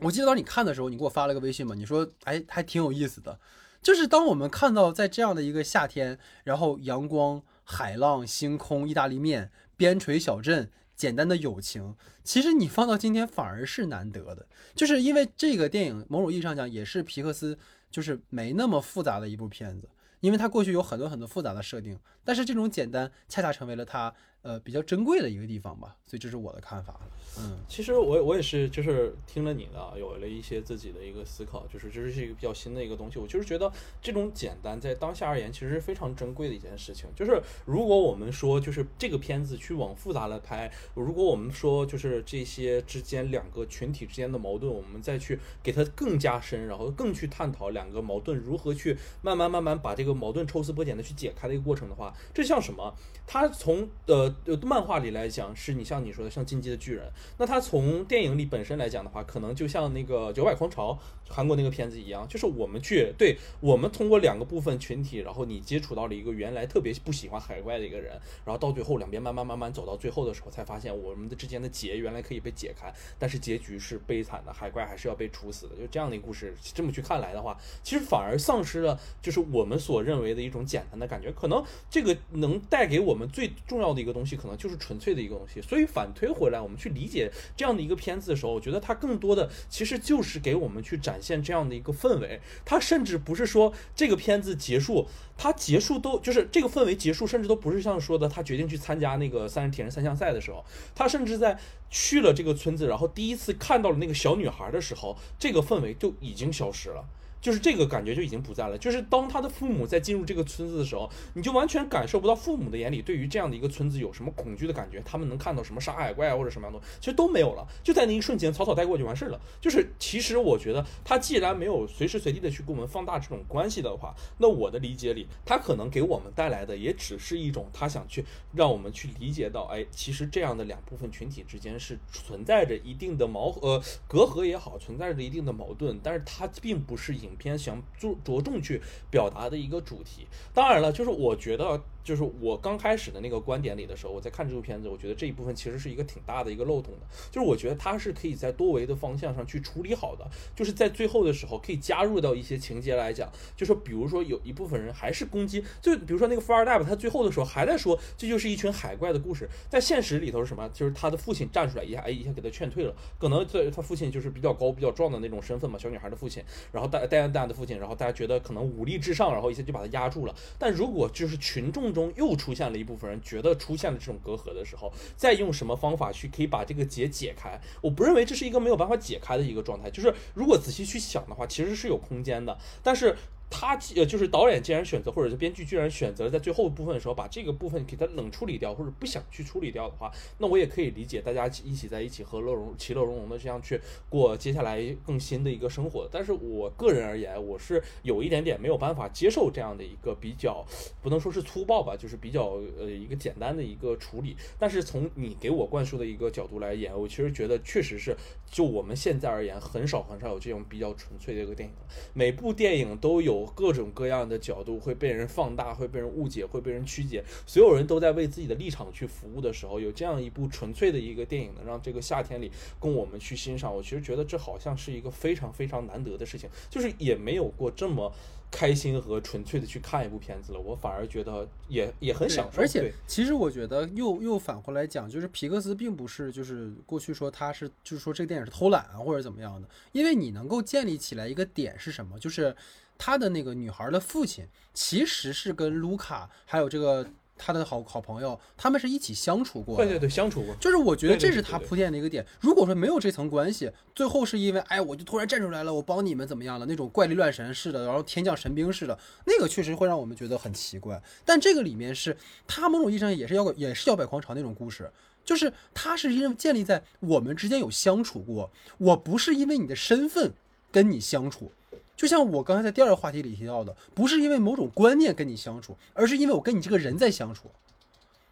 我记得当你看的时候，你给我发了个微信嘛，你说哎还挺有意思的。就是当我们看到在这样的一个夏天，然后阳光、海浪、星空、意大利面、边陲小镇、简单的友情，其实你放到今天反而是难得的，就是因为这个电影某种意义上讲也是皮克斯就是没那么复杂的一部片子。因为它过去有很多很多复杂的设定，但是这种简单恰恰成为了它呃比较珍贵的一个地方吧，所以这是我的看法。嗯，其实我我也是，就是听了你的，有了一些自己的一个思考，就是这是一个比较新的一个东西。我就是觉得这种简单在当下而言，其实是非常珍贵的一件事情。就是如果我们说，就是这个片子去往复杂了拍，如果我们说就是这些之间两个群体之间的矛盾，我们再去给它更加深，然后更去探讨两个矛盾如何去慢慢慢慢把这个矛盾抽丝剥茧的去解开的一个过程的话，这像什么？它从呃呃漫画里来讲，是你像你说的像进击的巨人。那它从电影里本身来讲的话，可能就像那个《九百狂潮》韩国那个片子一样，就是我们去对我们通过两个部分群体，然后你接触到了一个原来特别不喜欢海怪的一个人，然后到最后两边慢慢慢慢走到最后的时候，才发现我们的之间的结原来可以被解开，但是结局是悲惨的，海怪还是要被处死的。就这样的一个故事，这么去看来的话，其实反而丧失了就是我们所认为的一种简单的感觉。可能这个能带给我们最重要的一个东西可能就是纯粹的一个东西。所以反推回来，我们去理解这样的一个片子的时候，我觉得它更多的其实就是给我们去展展现这样的一个氛围。他甚至不是说这个片子结束，他结束都就是这个氛围结束，甚至都不是像说的他决定去参加那个三人铁人三项赛的时候，他甚至在去了这个村子，然后第一次看到了那个小女孩的时候，这个氛围就已经消失了。就是这个感觉就已经不在了。就是当他的父母在进入这个村子的时候，你就完全感受不到父母的眼里对于这样的一个村子有什么恐惧的感觉。他们能看到什么杀海怪啊或者什么样的东西，其实都没有了。就在那一瞬间，草草带过就完事儿了。就是其实我觉得他既然没有随时随地的去给我们放大这种关系的话，那我的理解里，他可能给我们带来的也只是一种他想去让我们去理解到，哎，其实这样的两部分群体之间是存在着一定的矛呃隔阂也好，存在着一定的矛盾，但是它并不是影片想做。着重去表达的一个主题，当然了，就是我觉得。就是我刚开始的那个观点里的时候，我在看这部片子，我觉得这一部分其实是一个挺大的一个漏洞的。就是我觉得它是可以在多维的方向上去处理好的，就是在最后的时候可以加入到一些情节来讲，就说比如说有一部分人还是攻击，就比如说那个富二代吧，他最后的时候还在说这就是一群海怪的故事，在现实里头是什么？就是他的父亲站出来一下，哎，一下给他劝退了。可能在他父亲就是比较高、比较壮的那种身份嘛，小女孩的父亲，然后戴戴安娜的父亲，然后大家觉得可能武力至上，然后一下就把他压住了。但如果就是群众中又出现了一部分人觉得出现了这种隔阂的时候，再用什么方法去可以把这个结解开？我不认为这是一个没有办法解开的一个状态。就是如果仔细去想的话，其实是有空间的，但是。他呃，就是导演既然选择，或者是编剧居然选择在最后部分的时候把这个部分给他冷处理掉，或者不想去处理掉的话，那我也可以理解大家一起在一起和乐融其乐融融的这样去过接下来更新的一个生活。但是我个人而言，我是有一点点没有办法接受这样的一个比较，不能说是粗暴吧，就是比较呃一个简单的一个处理。但是从你给我灌输的一个角度来演，我其实觉得确实是就我们现在而言，很少很少有这种比较纯粹的一个电影，每部电影都有。各种各样的角度会被人放大，会被人误解，会被人曲解。所有人都在为自己的立场去服务的时候，有这样一部纯粹的一个电影能让这个夏天里供我们去欣赏，我其实觉得这好像是一个非常非常难得的事情，就是也没有过这么。开心和纯粹的去看一部片子了，我反而觉得也也很享受。而且，其实我觉得又又反过来讲，就是皮克斯并不是就是过去说他是就是说这个电影是偷懒啊或者怎么样的，因为你能够建立起来一个点是什么，就是他的那个女孩的父亲其实是跟卢卡还有这个。他的好好朋友，他们是一起相处过，对对对，相处过。就是我觉得这是他铺垫的一个点。如果说没有这层关系，最后是因为哎，我就突然站出来了，我帮你们怎么样了？那种怪力乱神似的，然后天降神兵似的，那个确实会让我们觉得很奇怪。但这个里面是他某种意义上也是摇滚，也是摇摆狂潮那种故事，就是他是因为建立在我们之间有相处过，我不是因为你的身份跟你相处。就像我刚才在第二个话题里提到的，不是因为某种观念跟你相处，而是因为我跟你这个人在相处，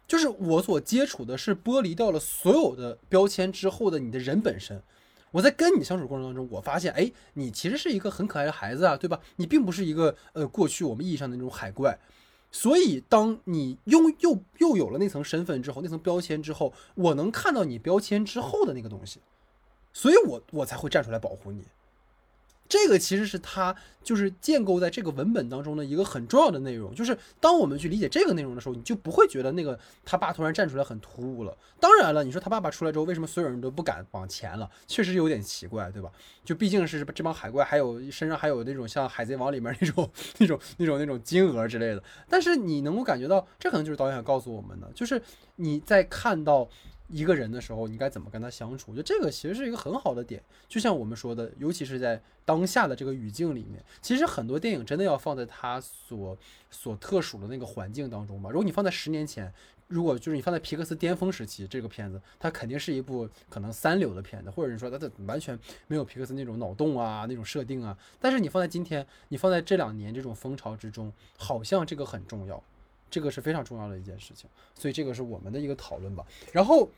就是我所接触的是剥离掉了所有的标签之后的你的人本身。我在跟你相处过程当中，我发现，哎，你其实是一个很可爱的孩子啊，对吧？你并不是一个呃过去我们意义上的那种海怪。所以，当你拥又又有了那层身份之后，那层标签之后，我能看到你标签之后的那个东西，所以我我才会站出来保护你。这个其实是他就是建构在这个文本当中的一个很重要的内容，就是当我们去理解这个内容的时候，你就不会觉得那个他爸突然站出来很突兀了。当然了，你说他爸爸出来之后，为什么所有人都不敢往前了？确实有点奇怪，对吧？就毕竟是这帮海怪，还有身上还有那种像海贼王里面那种那种那种那种金额之类的。但是你能够感觉到，这可能就是导演想告诉我们的，就是你在看到。一个人的时候，你该怎么跟他相处？我觉得这个其实是一个很好的点。就像我们说的，尤其是在当下的这个语境里面，其实很多电影真的要放在它所所特殊的那个环境当中吧。如果你放在十年前，如果就是你放在皮克斯巅峰时期，这个片子它肯定是一部可能三流的片子，或者是说它的完全没有皮克斯那种脑洞啊、那种设定啊。但是你放在今天，你放在这两年这种风潮之中，好像这个很重要，这个是非常重要的一件事情。所以这个是我们的一个讨论吧。然后。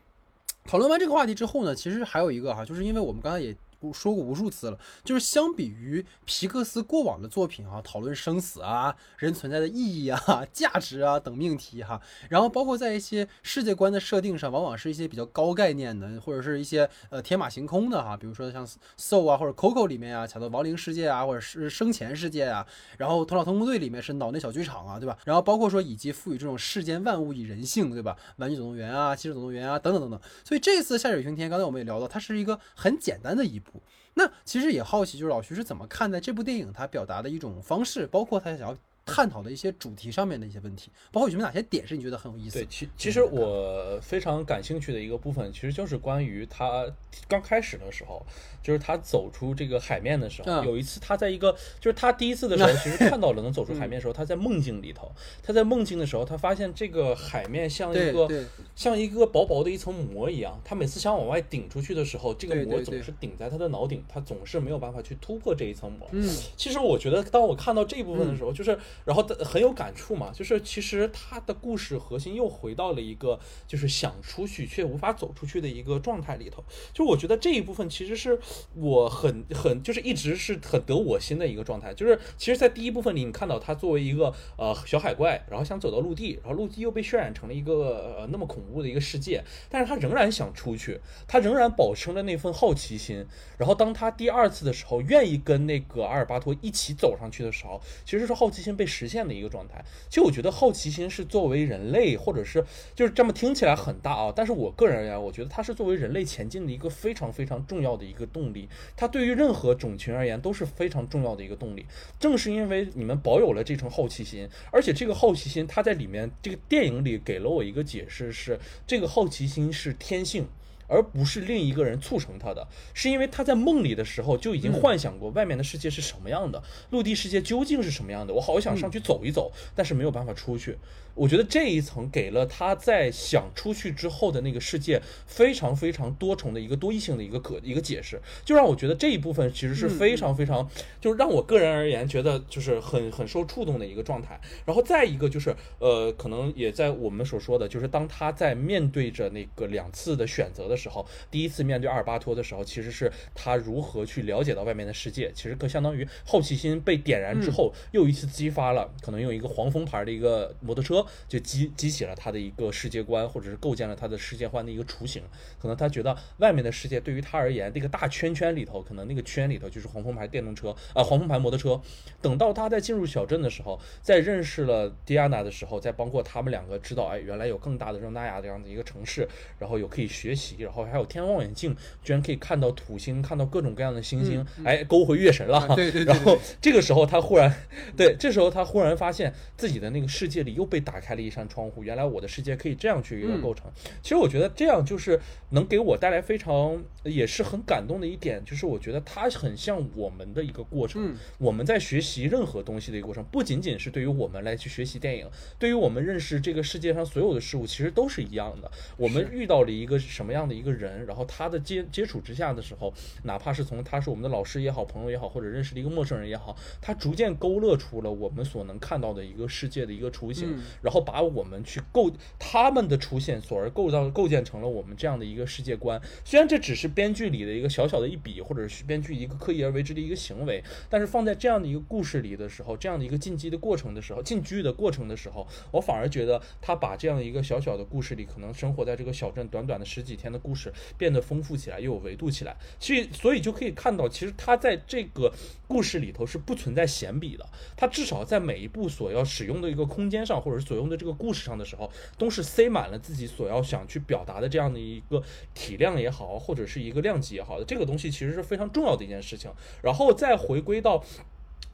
讨论完这个话题之后呢，其实还有一个哈，就是因为我们刚才也说过无数次了，就是相比于皮克斯过往的作品啊，讨论生死啊、人存在的意义啊、价值啊等命题哈，然后包括在一些世界观的设定上，往往是一些比较高概念的，或者是一些呃天马行空的哈，比如说像 Soul 啊或者 Coco 里面啊，讲到亡灵世界啊，或者是生前世界啊，然后头脑特工队里面是脑内小剧场啊，对吧？然后包括说以及赋予这种世间万物以人性，对吧？玩具总动员啊、汽车总动员啊等等等等。所以这次下雪晴天，刚才我们也聊到，它是一个很简单的一部。那其实也好奇，就是老徐是怎么看待这部电影他表达的一种方式，包括他想要。探讨的一些主题上面的一些问题，包括有没有哪些点是你觉得很有意思？对，其其实我非常感兴趣的一个部分，其实就是关于他刚开始的时候，就是他走出这个海面的时候，有一次他在一个，就是他第一次的时候，其实看到了能走出海面的时候，他在梦境里头，他在梦境的时候，他发现这个海面像一个像一个薄薄的一层膜一样，他每次想往外顶出去的时候，这个膜总是顶在他的脑顶，他总是没有办法去突破这一层膜。嗯，其实我觉得当我看到这一部分的时候，就是。然后很有感触嘛，就是其实他的故事核心又回到了一个就是想出去却无法走出去的一个状态里头。就我觉得这一部分其实是我很很就是一直是很得我心的一个状态。就是其实，在第一部分里，你看到他作为一个呃小海怪，然后想走到陆地，然后陆地又被渲染成了一个呃那么恐怖的一个世界，但是他仍然想出去，他仍然保持了那份好奇心。然后当他第二次的时候，愿意跟那个阿尔巴托一起走上去的时候，其实是好奇心被。实现的一个状态，其实我觉得好奇心是作为人类，或者是就是这么听起来很大啊，但是我个人而言，我觉得它是作为人类前进的一个非常非常重要的一个动力，它对于任何种群而言都是非常重要的一个动力。正是因为你们保有了这层好奇心，而且这个好奇心，它在里面这个电影里给了我一个解释，是这个好奇心是天性。而不是另一个人促成他的，是因为他在梦里的时候就已经幻想过外面的世界是什么样的，陆地世界究竟是什么样的。我好想上去走一走，但是没有办法出去。我觉得这一层给了他在想出去之后的那个世界非常非常多重的一个多异性的一个可一个解释，就让我觉得这一部分其实是非常非常，就是让我个人而言觉得就是很很受触动的一个状态。然后再一个就是呃，可能也在我们所说的就是当他在面对着那个两次的选择的时候，第一次面对阿尔巴托的时候，其实是他如何去了解到外面的世界，其实更相当于好奇心被点燃之后又一次激发了，可能用一个黄蜂牌的一个摩托车。就激激起了他的一个世界观，或者是构建了他的世界观的一个雏形。可能他觉得外面的世界对于他而言，那个大圈圈里头，可能那个圈里头就是黄蜂牌电动车啊，黄蜂牌摩托车。等到他在进入小镇的时候，在认识了迪亚娜的时候，再包括他们两个知道，哎，原来有更大的热那亚这样的一个城市，然后有可以学习，然后还有天文望远镜，居然可以看到土星，看到各种各样的星星，哎，勾回月神了。对对。然后这个时候他忽然，对，这时候他忽然发现自己的那个世界里又被打开了。一扇窗户，原来我的世界可以这样去一个构成。其实我觉得这样就是能给我带来非常也是很感动的一点，就是我觉得它很像我们的一个过程。我们在学习任何东西的一个过程，不仅仅是对于我们来去学习电影，对于我们认识这个世界上所有的事物，其实都是一样的。我们遇到了一个什么样的一个人，然后他的接接触之下的时候，哪怕是从他是我们的老师也好，朋友也好，或者认识的一个陌生人也好，他逐渐勾勒出了我们所能看到的一个世界的一个雏形，然后把。我们去构他们的出现，所而构造构建成了我们这样的一个世界观。虽然这只是编剧里的一个小小的一笔，或者是编剧一个刻意而为之的一个行为，但是放在这样的一个故事里的时候，这样的一个进击的过程的时候，进居的过程的时候，我反而觉得他把这样一个小小的故事里，可能生活在这个小镇短短的十几天的故事，变得丰富起来，又有维度起来。所以，所以就可以看到，其实他在这个故事里头是不存在闲笔的。他至少在每一步所要使用的一个空间上，或者是所用的。这个故事上的时候，都是塞满了自己所要想去表达的这样的一个体量也好，或者是一个量级也好的这个东西，其实是非常重要的一件事情。然后再回归到。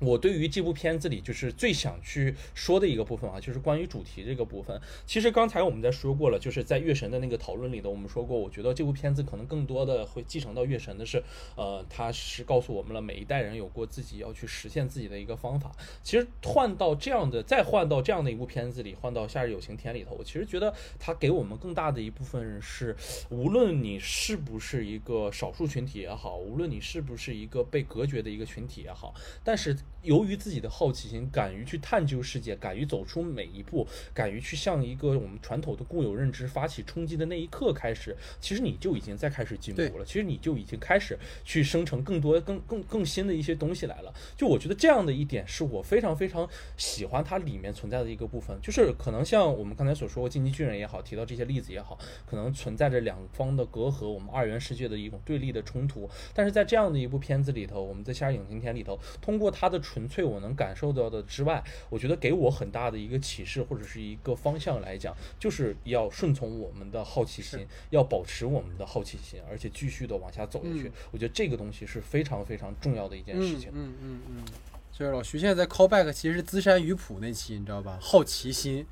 我对于这部片子里就是最想去说的一个部分啊，就是关于主题这个部分。其实刚才我们在说过了，就是在月神的那个讨论里头，我们说过，我觉得这部片子可能更多的会继承到月神的是，呃，它是告诉我们了每一代人有过自己要去实现自己的一个方法。其实换到这样的，再换到这样的一部片子里，换到《夏日有晴天》里头，我其实觉得它给我们更大的一部分是，无论你是不是一个少数群体也好，无论你是不是一个被隔绝的一个群体也好，但是。由于自己的好奇心，敢于去探究世界，敢于走出每一步，敢于去向一个我们传统的固有认知发起冲击的那一刻开始，其实你就已经在开始进步了。其实你就已经开始去生成更多、更更更新的一些东西来了。就我觉得这样的一点是我非常非常喜欢它里面存在的一个部分，就是可能像我们刚才所说过《进击巨人》也好，提到这些例子也好，可能存在着两方的隔阂，我们二元世界的一种对立的冲突。但是在这样的一部片子里头，我们在《夏日影星田》里头，通过它的。纯粹我能感受到的之外，我觉得给我很大的一个启示或者是一个方向来讲，就是要顺从我们的好奇心，要保持我们的好奇心，而且继续的往下走下去。我觉得这个东西是非常非常重要的一件事情。嗯嗯嗯，就是老徐现在在 callback，其实是资山鱼谱那期，你知道吧？好奇心，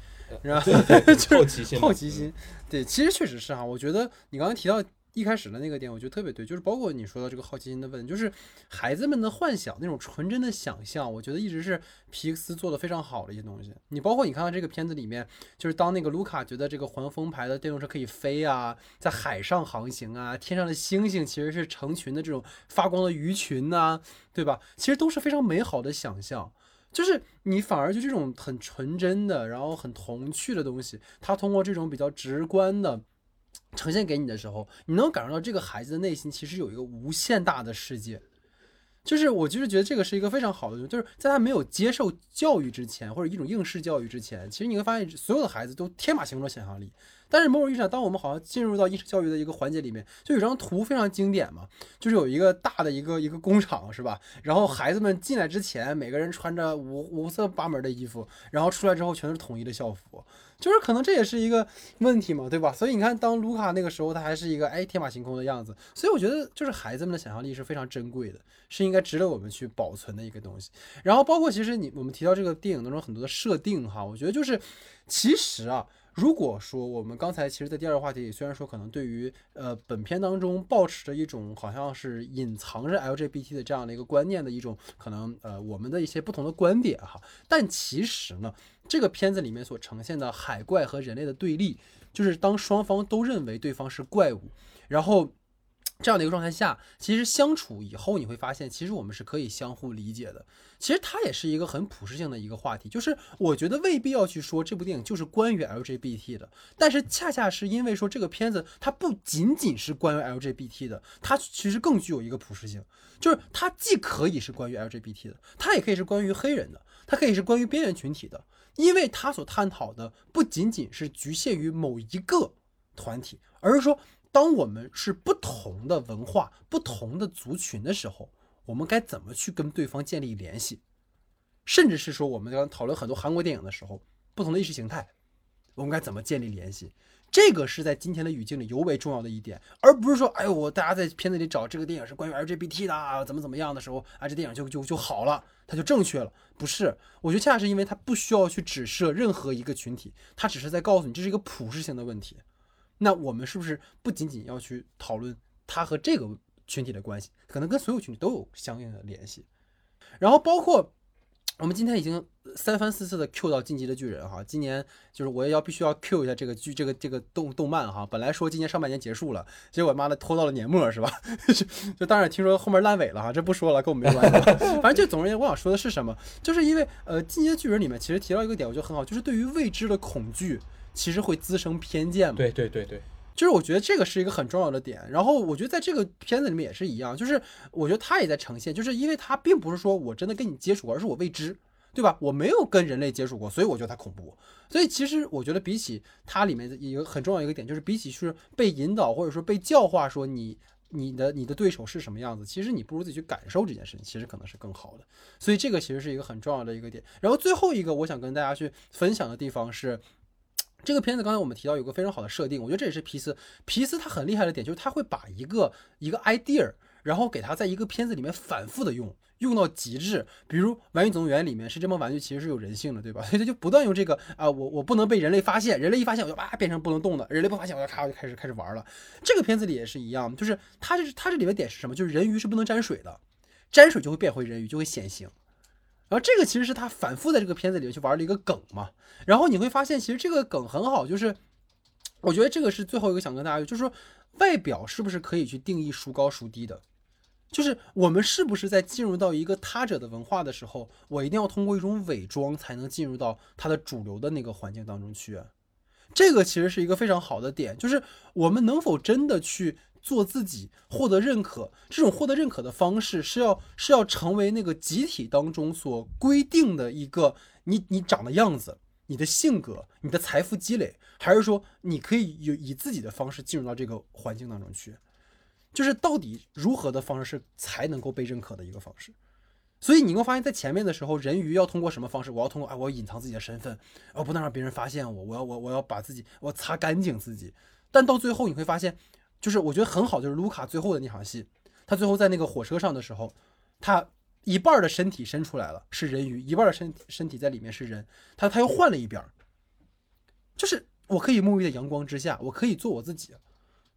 是吧？好奇心，好奇心。对，其实确实是哈。我觉得你刚刚提到。一开始的那个点，我觉得特别对，就是包括你说的这个好奇心的问题，就是孩子们的幻想那种纯真的想象，我觉得一直是皮克斯做的非常好的一些东西。你包括你看到这个片子里面，就是当那个卢卡觉得这个环风牌的电动车可以飞啊，在海上航行啊，天上的星星其实是成群的这种发光的鱼群呐，对吧？其实都是非常美好的想象，就是你反而就这种很纯真的，然后很童趣的东西，它通过这种比较直观的。呈现给你的时候，你能感受到这个孩子的内心其实有一个无限大的世界，就是我就是觉得这个是一个非常好的，就是在他没有接受教育之前，或者一种应试教育之前，其实你会发现所有的孩子都天马行空的想象力。但是某种意义上，当我们好像进入到应试教育的一个环节里面，就有张图非常经典嘛，就是有一个大的一个一个工厂是吧？然后孩子们进来之前，每个人穿着五五色八门的衣服，然后出来之后全是统一的校服。就是可能这也是一个问题嘛，对吧？所以你看，当卢卡那个时候，他还是一个哎天马行空的样子。所以我觉得，就是孩子们的想象力是非常珍贵的，是应该值得我们去保存的一个东西。然后包括其实你我们提到这个电影当中很多的设定哈，我觉得就是其实啊，如果说我们刚才其实，在第二个话题里，虽然说可能对于呃本片当中保持着一种好像是隐藏着 LGBT 的这样的一个观念的一种可能呃我们的一些不同的观点哈，但其实呢。这个片子里面所呈现的海怪和人类的对立，就是当双方都认为对方是怪物，然后这样的一个状态下，其实相处以后，你会发现，其实我们是可以相互理解的。其实它也是一个很普适性的一个话题，就是我觉得未必要去说这部电影就是关于 LGBT 的，但是恰恰是因为说这个片子它不仅仅是关于 LGBT 的，它其实更具有一个普适性，就是它既可以是关于 LGBT 的，它也可以是关于黑人的，它可以是关于边缘群体的。因为它所探讨的不仅仅是局限于某一个团体，而是说，当我们是不同的文化、不同的族群的时候，我们该怎么去跟对方建立联系？甚至是说，我们刚讨论很多韩国电影的时候，不同的意识形态，我们该怎么建立联系？这个是在今天的语境里尤为重要的一点，而不是说，哎呦，我大家在片子里找这个电影是关于 LGBT 的，啊怎么怎么样的时候，啊，这电影就就就好了，它就正确了。不是，我觉得恰恰是因为它不需要去指涉任何一个群体，它只是在告诉你这是一个普世性的问题。那我们是不是不仅仅要去讨论它和这个群体的关系，可能跟所有群体都有相应的联系，然后包括。我们今天已经三番四次的 Q 到《进击的巨人》哈，今年就是我也要必须要 Q 一下这个剧，这个这个动动漫哈。本来说今年上半年结束了，结果妈的拖到了年末是吧？就当然听说后面烂尾了哈，这不说了，跟我们没关系。反正就总而言之，我想说的是什么？就是因为呃，《进击的巨人》里面其实提到一个点，我觉得很好，就是对于未知的恐惧，其实会滋生偏见嘛。对对对对。就是我觉得这个是一个很重要的点，然后我觉得在这个片子里面也是一样，就是我觉得他也在呈现，就是因为他并不是说我真的跟你接触过，而是我未知，对吧？我没有跟人类接触过，所以我觉得它恐怖。所以其实我觉得比起它里面的一个很重要一个点，就是比起是被引导或者说被教化说你你的你的对手是什么样子，其实你不如自己去感受这件事情，其实可能是更好的。所以这个其实是一个很重要的一个点。然后最后一个我想跟大家去分享的地方是。这个片子刚才我们提到有个非常好的设定，我觉得这也是皮斯皮斯他很厉害的点，就是他会把一个一个 idea，然后给他在一个片子里面反复的用，用到极致。比如《玩具总动员》里面是这帮玩具其实是有人性的，对吧？所以他就不断用这个啊，我我不能被人类发现，人类一发现我就哇变成不能动的，人类不发现我就咔就开始开始玩了。这个片子里也是一样，就是它这它这里面点是什么？就是人鱼是不能沾水的，沾水就会变回人鱼，就会显形。然后这个其实是他反复在这个片子里面去玩的一个梗嘛。然后你会发现，其实这个梗很好，就是我觉得这个是最后一个想跟大家，就是说外表是不是可以去定义孰高孰低的？就是我们是不是在进入到一个他者的文化的时候，我一定要通过一种伪装才能进入到他的主流的那个环境当中去？这个其实是一个非常好的点，就是我们能否真的去做自己，获得认可？这种获得认可的方式是要是要成为那个集体当中所规定的一个你你长的样子、你的性格、你的财富积累，还是说你可以有以自己的方式进入到这个环境当中去？就是到底如何的方式是才能够被认可的一个方式？所以你会发现在前面的时候，人鱼要通过什么方式？我要通过啊，我要隐藏自己的身份，我不能让别人发现我，我要我我要把自己我擦干净自己。但到最后你会发现，就是我觉得很好，就是卢卡最后的那场戏，他最后在那个火车上的时候，他一半的身体伸出来了是人鱼，一半的身身体在里面是人，他他又换了一边儿，就是我可以沐浴在阳光之下，我可以做我自己，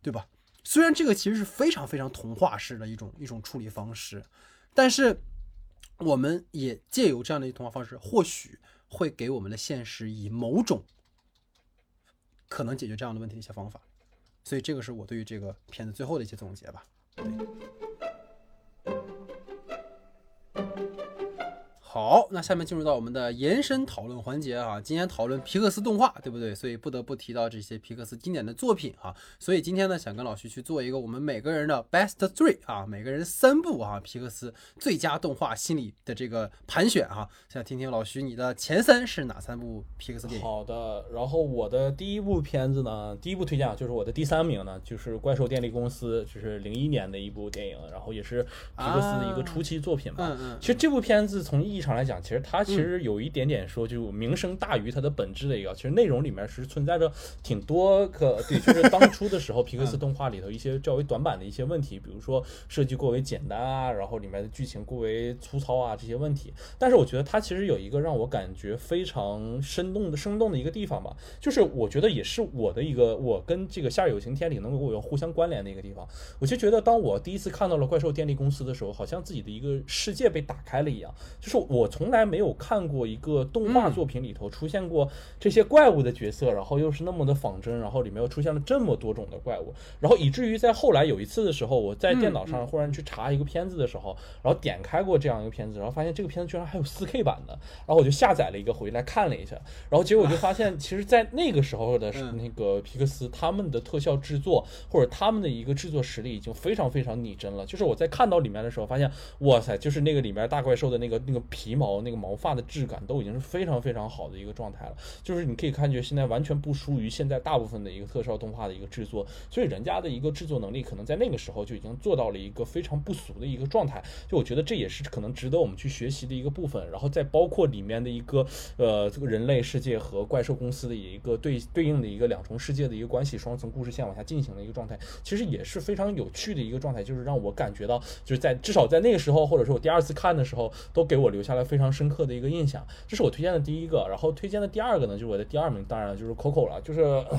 对吧？虽然这个其实是非常非常童话式的一种一种处理方式，但是。我们也借由这样的一童话方式，或许会给我们的现实以某种可能解决这样的问题的一些方法，所以这个是我对于这个片子最后的一些总结吧。对。好，那下面进入到我们的延伸讨论环节啊。今天讨论皮克斯动画，对不对？所以不得不提到这些皮克斯经典的作品啊。所以今天呢，想跟老徐去做一个我们每个人的 best three 啊，每个人三部啊，皮克斯最佳动画心理的这个盘选哈。想听听老徐你的前三是哪三部皮克斯电影？好的，然后我的第一部片子呢，第一部推荐啊，就是我的第三名呢，就是怪兽电力公司，就是零一年的一部电影，然后也是皮克斯的一个初期作品吧。嗯嗯。其实这部片子从意义上来讲，其实它其实有一点点说，就名声大于它的本质的一个。其实内容里面是存在着挺多个，对，就是当初的时候皮克斯动画里头一些较为短板的一些问题，比如说设计过为简单啊，然后里面的剧情过为粗糙啊这些问题。但是我觉得它其实有一个让我感觉非常生动的、生动的一个地方吧，就是我觉得也是我的一个，我跟这个《夏日友情天》里能够有互相关联的一个地方。我就觉得当我第一次看到了怪兽电力公司的时候，好像自己的一个世界被打开了一样，就是我从来没有看过一个动画作品里头出现过这些怪物的角色，然后又是那么的仿真，然后里面又出现了这么多种的怪物，然后以至于在后来有一次的时候，我在电脑上忽然去查一个片子的时候，然后点开过这样一个片子，然后发现这个片子居然还有 4K 版的，然后我就下载了一个回来看了一下，然后结果就发现，其实，在那个时候的那个皮克斯他们的特效制作或者他们的一个制作实力已经非常非常拟真了，就是我在看到里面的时候发现，哇塞，就是那个里面大怪兽的那个那个皮皮毛那个毛。发的质感都已经是非常非常好的一个状态了，就是你可以感觉现在完全不输于现在大部分的一个特效动画的一个制作，所以人家的一个制作能力可能在那个时候就已经做到了一个非常不俗的一个状态，就我觉得这也是可能值得我们去学习的一个部分，然后再包括里面的一个呃这个人类世界和怪兽公司的一个对对应的一个两重世界的一个关系，双层故事线往下进行的一个状态，其实也是非常有趣的一个状态，就是让我感觉到就是在至少在那个时候，或者说我第二次看的时候，都给我留下带来非常深刻的。一个印象，这是我推荐的第一个，然后推荐的第二个呢，就是我的第二名，当然就是 Coco 了，就是。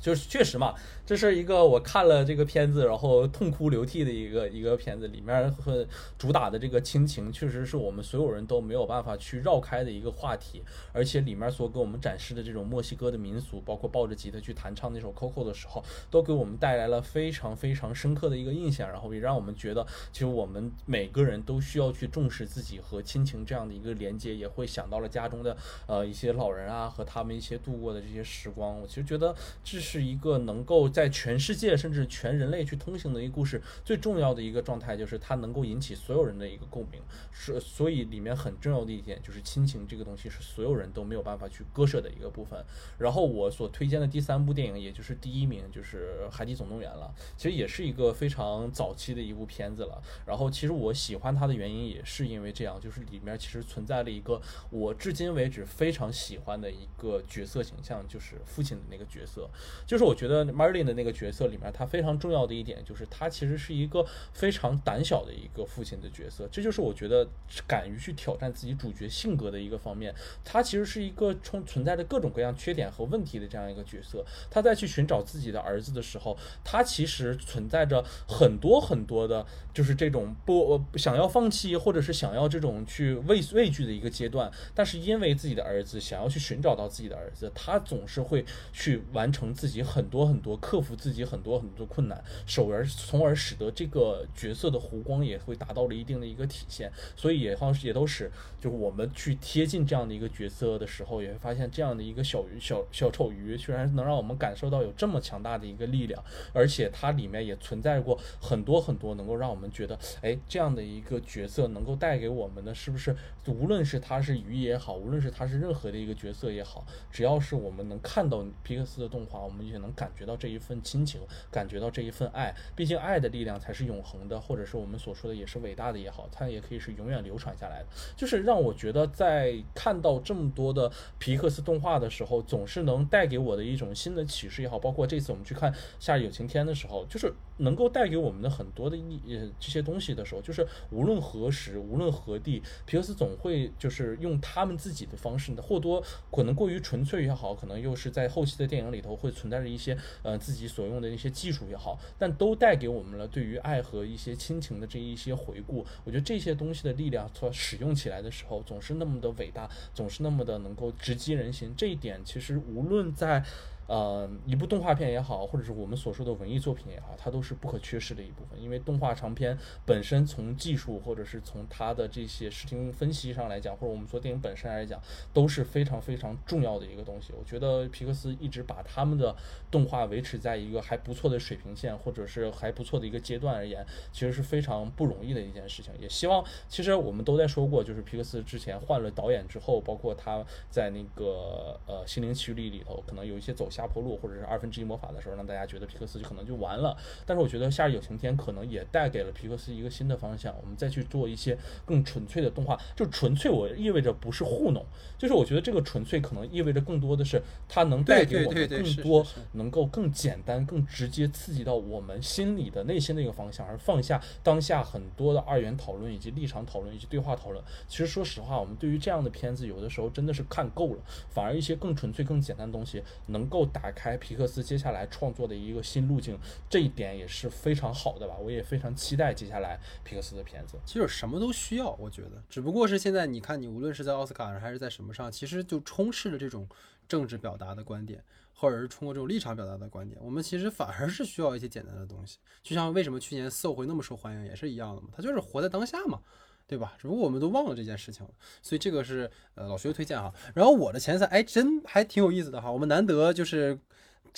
就是确实嘛，这是一个我看了这个片子，然后痛哭流涕的一个一个片子，里面和主打的这个亲情，确实是我们所有人都没有办法去绕开的一个话题。而且里面所给我们展示的这种墨西哥的民俗，包括抱着吉他去弹唱那首《Coco》的时候，都给我们带来了非常非常深刻的一个印象。然后也让我们觉得，其实我们每个人都需要去重视自己和亲情这样的一个连接，也会想到了家中的呃一些老人啊，和他们一些度过的这些时光。我其实觉得这是。一个能够在全世界甚至全人类去通行的一个故事，最重要的一个状态就是它能够引起所有人的一个共鸣。是，所以里面很重要的一点就是亲情这个东西是所有人都没有办法去割舍的一个部分。然后我所推荐的第三部电影，也就是第一名，就是《海底总动员》了。其实也是一个非常早期的一部片子了。然后其实我喜欢它的原因也是因为这样，就是里面其实存在了一个我至今为止非常喜欢的一个角色形象，就是父亲的那个角色。就是我觉得 Marlin 的那个角色里面，他非常重要的一点就是他其实是一个非常胆小的一个父亲的角色。这就是我觉得敢于去挑战自己主角性格的一个方面。他其实是一个充存在着各种各样缺点和问题的这样一个角色。他在去寻找自己的儿子的时候，他其实存在着很多很多的，就是这种不想要放弃或者是想要这种去畏畏惧的一个阶段。但是因为自己的儿子想要去寻找到自己的儿子，他总是会去完成自。己很多很多，克服自己很多很多的困难，手而从而使得这个角色的弧光也会达到了一定的一个体现。所以也好也都使就是我们去贴近这样的一个角色的时候，也会发现这样的一个小鱼小小丑鱼，居然能让我们感受到有这么强大的一个力量，而且它里面也存在过很多很多能够让我们觉得，哎，这样的一个角色能够带给我们的，是不是无论是他是鱼也好，无论是他是任何的一个角色也好，只要是我们能看到皮克斯的动画，我们也能感觉到这一一份亲情，感觉到这一份爱。毕竟爱的力量才是永恒的，或者是我们所说的也是伟大的也好，它也可以是永远流传下来的。就是让我觉得在看到这么多的皮克斯动画的时候，总是能带给我的一种新的启示也好，包括这次我们去看《夏日有晴天》的时候，就是能够带给我们的很多的意呃这些东西的时候，就是无论何时，无论何地，皮克斯总会就是用他们自己的方式，或多可能过于纯粹也好，可能又是在后期的电影里头会存在着一些呃自己所用的一些技术也好，但都带给我们了对于爱和一些亲情的这一些回顾。我觉得这些东西的力量，所使用起来的时候，总是那么的伟大，总是那么的能够直击人心。这一点其实无论在。呃，一部动画片也好，或者是我们所说的文艺作品也好，它都是不可缺失的一部分。因为动画长片本身从技术或者是从它的这些视听分析上来讲，或者我们说电影本身来讲，都是非常非常重要的一个东西。我觉得皮克斯一直把他们的动画维持在一个还不错的水平线，或者是还不错的一个阶段而言，其实是非常不容易的一件事情。也希望，其实我们都在说过，就是皮克斯之前换了导演之后，包括他在那个呃《心灵奇旅》里头，可能有一些走向。下坡路或者是二分之一魔法的时候，让大家觉得皮克斯就可能就完了。但是我觉得《夏日有晴天》可能也带给了皮克斯一个新的方向，我们再去做一些更纯粹的动画。就纯粹，我意味着不是糊弄，就是我觉得这个纯粹可能意味着更多的是它能带给我们更多，能够更简单、更直接刺激到我们心里的内心的一个方向，而放下当下很多的二元讨论以及立场讨论以及对话讨论。其实说实话，我们对于这样的片子，有的时候真的是看够了，反而一些更纯粹、更简单的东西能够。打开皮克斯接下来创作的一个新路径，这一点也是非常好的吧？我也非常期待接下来皮克斯的片子。其实什么都需要，我觉得，只不过是现在你看，你无论是在奥斯卡上还是在什么上，其实就充斥着这种政治表达的观点，或者是通过这种立场表达的观点。我们其实反而是需要一些简单的东西，就像为什么去年色会那么受欢迎，也是一样的嘛。它就是活在当下嘛。对吧？只不过我们都忘了这件事情了，所以这个是呃老徐的推荐哈。然后我的前三，哎，真还挺有意思的哈。我们难得就是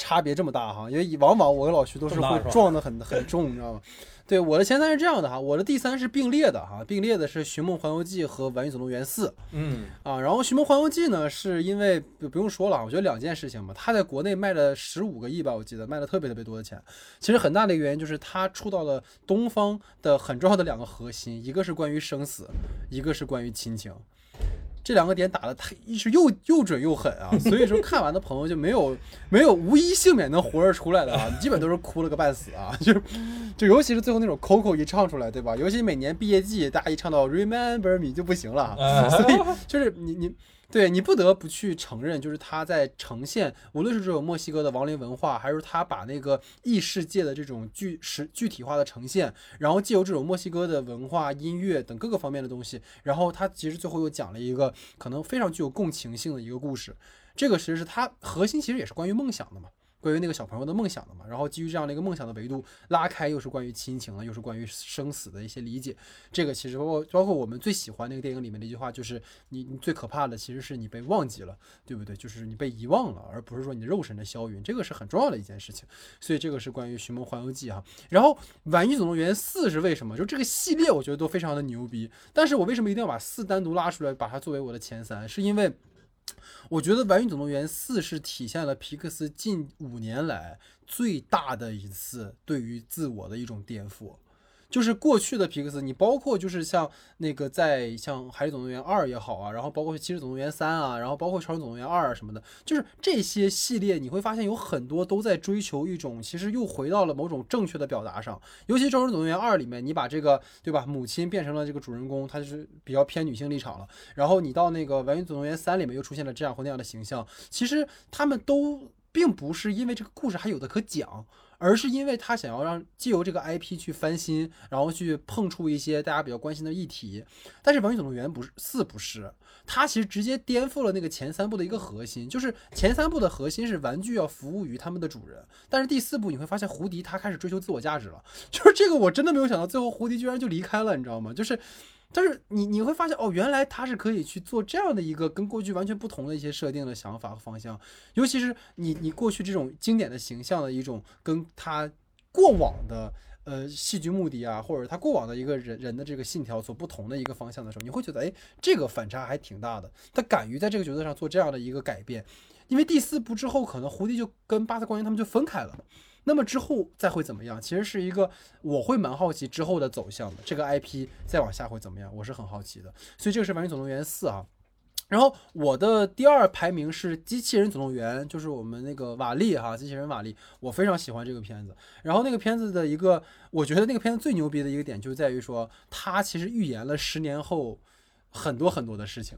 差别这么大哈，因为往往我跟老徐都是会撞的很很重，你知道吗？对，我的前三是这样的哈，我的第三是并列的哈，并列的是《寻梦环游记》和《玩具总动员四》。嗯啊，然后《寻梦环游记》呢，是因为不用说了，我觉得两件事情嘛，它在国内卖了十五个亿吧，我记得卖了特别特别多的钱。其实很大的一个原因就是它触到了东方的很重要的两个核心，一个是关于生死，一个是关于亲情。这两个点打的太是又又准又狠啊，所以说看完的朋友就没有 没有无一幸免能活着出来的啊，基本都是哭了个半死啊，就就尤其是最后那种 Coco 一唱出来，对吧？尤其每年毕业季，大家一唱到 Remember Me 就不行了，所以就是你你。对你不得不去承认，就是他在呈现，无论是这种墨西哥的亡灵文化，还是他把那个异世界的这种具实具体化的呈现，然后借由这种墨西哥的文化、音乐等各个方面的东西，然后他其实最后又讲了一个可能非常具有共情性的一个故事。这个其实是他核心，其实也是关于梦想的嘛。关于那个小朋友的梦想的嘛，然后基于这样的一个梦想的维度拉开，又是关于亲情了，又是关于生死的一些理解。这个其实包括包括我们最喜欢那个电影里面的一句话，就是你你最可怕的其实是你被忘记了，对不对？就是你被遗忘了，而不是说你肉身的消陨。这个是很重要的一件事情。所以这个是关于《寻梦环游记》哈。然后《玩具总动员四》是为什么？就这个系列我觉得都非常的牛逼。但是我为什么一定要把四单独拉出来，把它作为我的前三？是因为。我觉得《玩具总动员四》是体现了皮克斯近五年来最大的一次对于自我的一种颠覆。就是过去的皮克斯，你包括就是像那个在像《海底总动员二》也好啊，然后包括《骑士总动员三》啊，然后包括《超人总动员二》什么的，就是这些系列，你会发现有很多都在追求一种，其实又回到了某种正确的表达上。尤其《超人总动员二》里面，你把这个对吧，母亲变成了这个主人公，他就是比较偏女性立场了。然后你到那个《玩具总动员三》里面又出现了这样或那样的形象，其实他们都并不是因为这个故事还有的可讲。而是因为他想要让借由这个 IP 去翻新，然后去碰触一些大家比较关心的议题。但是《玩具总动员》不是四不是，它其实直接颠覆了那个前三部的一个核心，就是前三部的核心是玩具要服务于他们的主人，但是第四部你会发现胡迪他开始追求自我价值了，就是这个我真的没有想到，最后胡迪居然就离开了，你知道吗？就是。但是你你会发现哦，原来他是可以去做这样的一个跟过去完全不同的一些设定的想法和方向，尤其是你你过去这种经典的形象的一种跟他过往的呃戏剧目的啊，或者他过往的一个人人的这个信条所不同的一个方向的时候，你会觉得哎，这个反差还挺大的。他敢于在这个角色上做这样的一个改变，因为第四部之后，可能胡迪就跟巴斯光年他们就分开了。那么之后再会怎么样？其实是一个我会蛮好奇之后的走向的。这个 IP 再往下会怎么样？我是很好奇的。所以这个是《玩具总动员四》啊。然后我的第二排名是《机器人总动员》，就是我们那个瓦力哈，机器人瓦力，我非常喜欢这个片子。然后那个片子的一个，我觉得那个片子最牛逼的一个点就在于说，它其实预言了十年后很多很多的事情。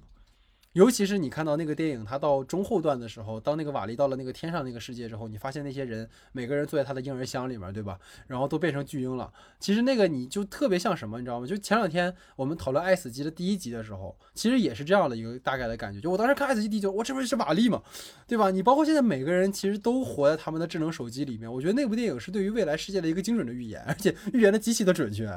尤其是你看到那个电影，它到中后段的时候，当那个瓦力到了那个天上那个世界之后，你发现那些人每个人坐在他的婴儿箱里面，对吧？然后都变成巨婴了。其实那个你就特别像什么，你知道吗？就前两天我们讨论《爱死机》的第一集的时候，其实也是这样的一个大概的感觉。就我当时看《爱死机》第一集，我这不是瓦力嘛，对吧？你包括现在每个人其实都活在他们的智能手机里面。我觉得那部电影是对于未来世界的一个精准的预言，而且预言的极其的准确。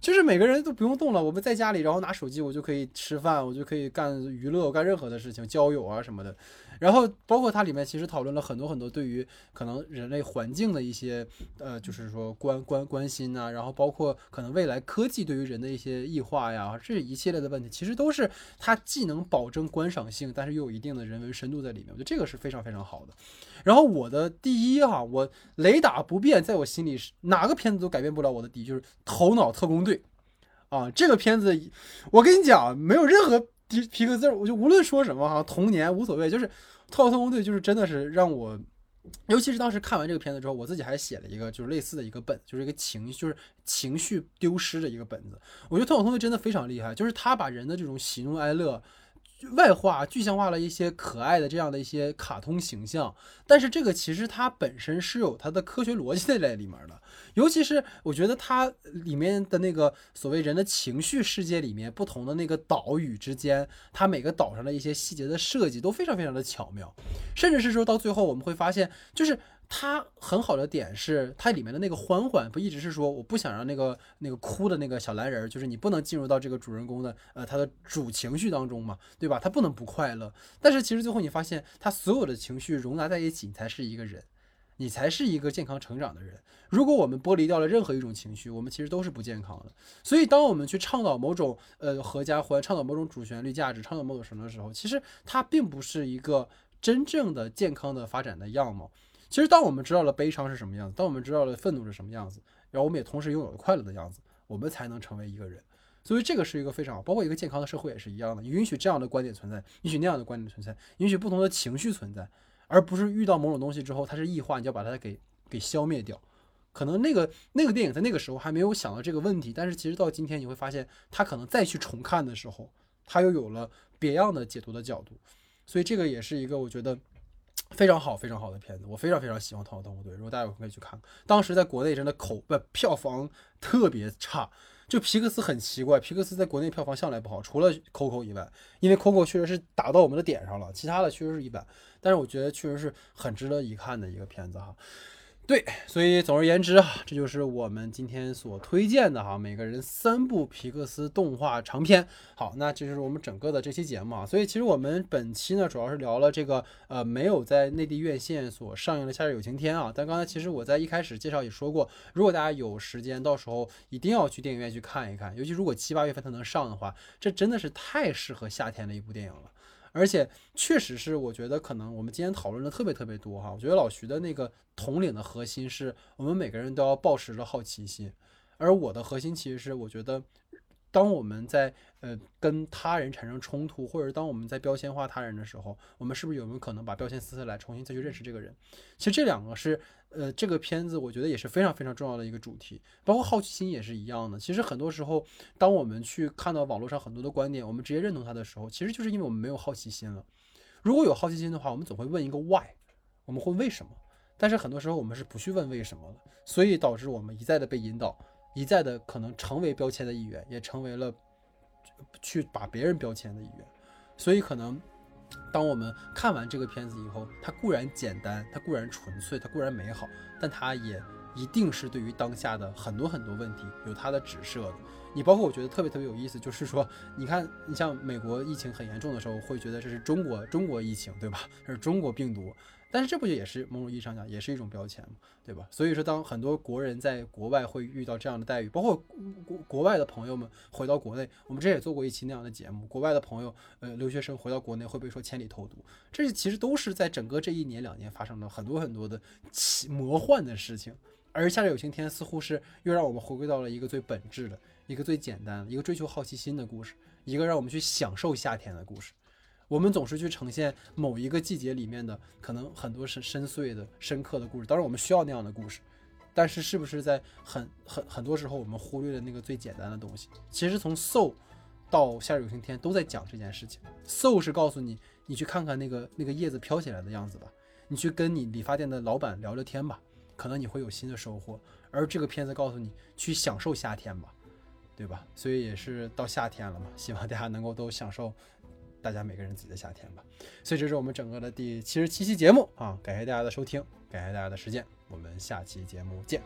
就是每个人都不用动了，我们在家里，然后拿手机，我就可以吃饭，我就可以干娱乐，干任何的事情。交友啊什么的，然后包括它里面其实讨论了很多很多对于可能人类环境的一些呃，就是说关关关心呐，然后包括可能未来科技对于人的一些异化呀，这一系列的问题，其实都是它既能保证观赏性，但是又有一定的人文深度在里面。我觉得这个是非常非常好的。然后我的第一哈，我雷打不变，在我心里是哪个片子都改变不了我的第一，就是《头脑特工队》啊，这个片子我跟你讲，没有任何。皮皮克斯，我就无论说什么哈，童年无所谓，就是《特特工队》就是真的是让我，尤其是当时看完这个片子之后，我自己还写了一个就是类似的一个本，就是一个情就是情绪丢失的一个本子。我觉得《特特工队》真的非常厉害，就是他把人的这种喜怒哀乐。外化、具象化了一些可爱的这样的一些卡通形象，但是这个其实它本身是有它的科学逻辑在里面的。尤其是我觉得它里面的那个所谓人的情绪世界里面不同的那个岛屿之间，它每个岛上的一些细节的设计都非常非常的巧妙，甚至是说到最后我们会发现，就是。它很好的点是，它里面的那个欢欢不一直是说，我不想让那个那个哭的那个小蓝人儿，就是你不能进入到这个主人公的呃他的主情绪当中嘛，对吧？他不能不快乐。但是其实最后你发现，他所有的情绪容纳在一起，你才是一个人，你才是一个健康成长的人。如果我们剥离掉了任何一种情绪，我们其实都是不健康的。所以，当我们去倡导某种呃合家欢，倡导某种主旋律价值，倡导某种什么的时候，其实它并不是一个真正的健康的发展的样貌。其实，当我们知道了悲伤是什么样子，当我们知道了愤怒是什么样子，然后我们也同时拥有了快乐的样子，我们才能成为一个人。所以，这个是一个非常好，包括一个健康的社会也是一样的，允许这样的观点存在，允许那样的观点存在，允许不同的情绪存在，而不是遇到某种东西之后它是异化，你就要把它给给消灭掉。可能那个那个电影在那个时候还没有想到这个问题，但是其实到今天你会发现，他可能再去重看的时候，他又有了别样的解读的角度。所以，这个也是一个我觉得。非常好，非常好的片子，我非常非常喜欢《逃跑动物队》。如果大家有空可以去看看。当时在国内真的口不票房特别差，就皮克斯很奇怪，皮克斯在国内票房向来不好，除了《Coco》以外，因为《Coco》确实是打到我们的点上了，其他的确实是一般。但是我觉得确实是很值得一看的一个片子哈。对，所以总而言之啊，这就是我们今天所推荐的哈，每个人三部皮克斯动画长片。好，那这就是我们整个的这期节目啊。所以其实我们本期呢，主要是聊了这个呃没有在内地院线所上映的《夏日有晴天》啊。但刚才其实我在一开始介绍也说过，如果大家有时间，到时候一定要去电影院去看一看，尤其如果七八月份它能上的话，这真的是太适合夏天的一部电影了。而且确实是，我觉得可能我们今天讨论的特别特别多哈。我觉得老徐的那个统领的核心是我们每个人都要保持着好奇心，而我的核心其实是我觉得。当我们在呃跟他人产生冲突，或者当我们在标签化他人的时候，我们是不是有没有可能把标签撕下来，重新再去认识这个人？其实这两个是呃这个片子我觉得也是非常非常重要的一个主题，包括好奇心也是一样的。其实很多时候，当我们去看到网络上很多的观点，我们直接认同他的时候，其实就是因为我们没有好奇心了。如果有好奇心的话，我们总会问一个 why，我们会为什么？但是很多时候我们是不去问为什么的，所以导致我们一再的被引导，一再的可能成为标签的一员，也成为了去把别人标签的一员。所以可能当我们看完这个片子以后，它固然简单，它固然纯粹，它固然美好，但它也一定是对于当下的很多很多问题有它的指涉的。你包括我觉得特别特别有意思，就是说，你看，你像美国疫情很严重的时候，会觉得这是中国中国疫情，对吧？这是中国病毒，但是这不就也是某种意义上讲，也是一种标签嘛，对吧？所以说，当很多国人在国外会遇到这样的待遇，包括国国外的朋友们回到国内，我们之前也做过一期那样的节目，国外的朋友，呃，留学生回到国内会被说千里投毒，这其实都是在整个这一年两年发生了很多很多的奇魔幻的事情。而夏日有晴天似乎是又让我们回归到了一个最本质的、一个最简单、一个追求好奇心的故事，一个让我们去享受夏天的故事。我们总是去呈现某一个季节里面的可能很多深深邃的、深刻的故事。当然，我们需要那样的故事，但是是不是在很很很多时候我们忽略了那个最简单的东西？其实从 so 到夏日有晴天都在讲这件事情。so 是告诉你，你去看看那个那个叶子飘起来的样子吧，你去跟你理发店的老板聊聊天吧。可能你会有新的收获，而这个片子告诉你去享受夏天吧，对吧？所以也是到夏天了嘛，希望大家能够都享受大家每个人自己的夏天吧。所以这是我们整个的第七十七期节目啊，感谢大家的收听，感谢大家的时间，我们下期节目见。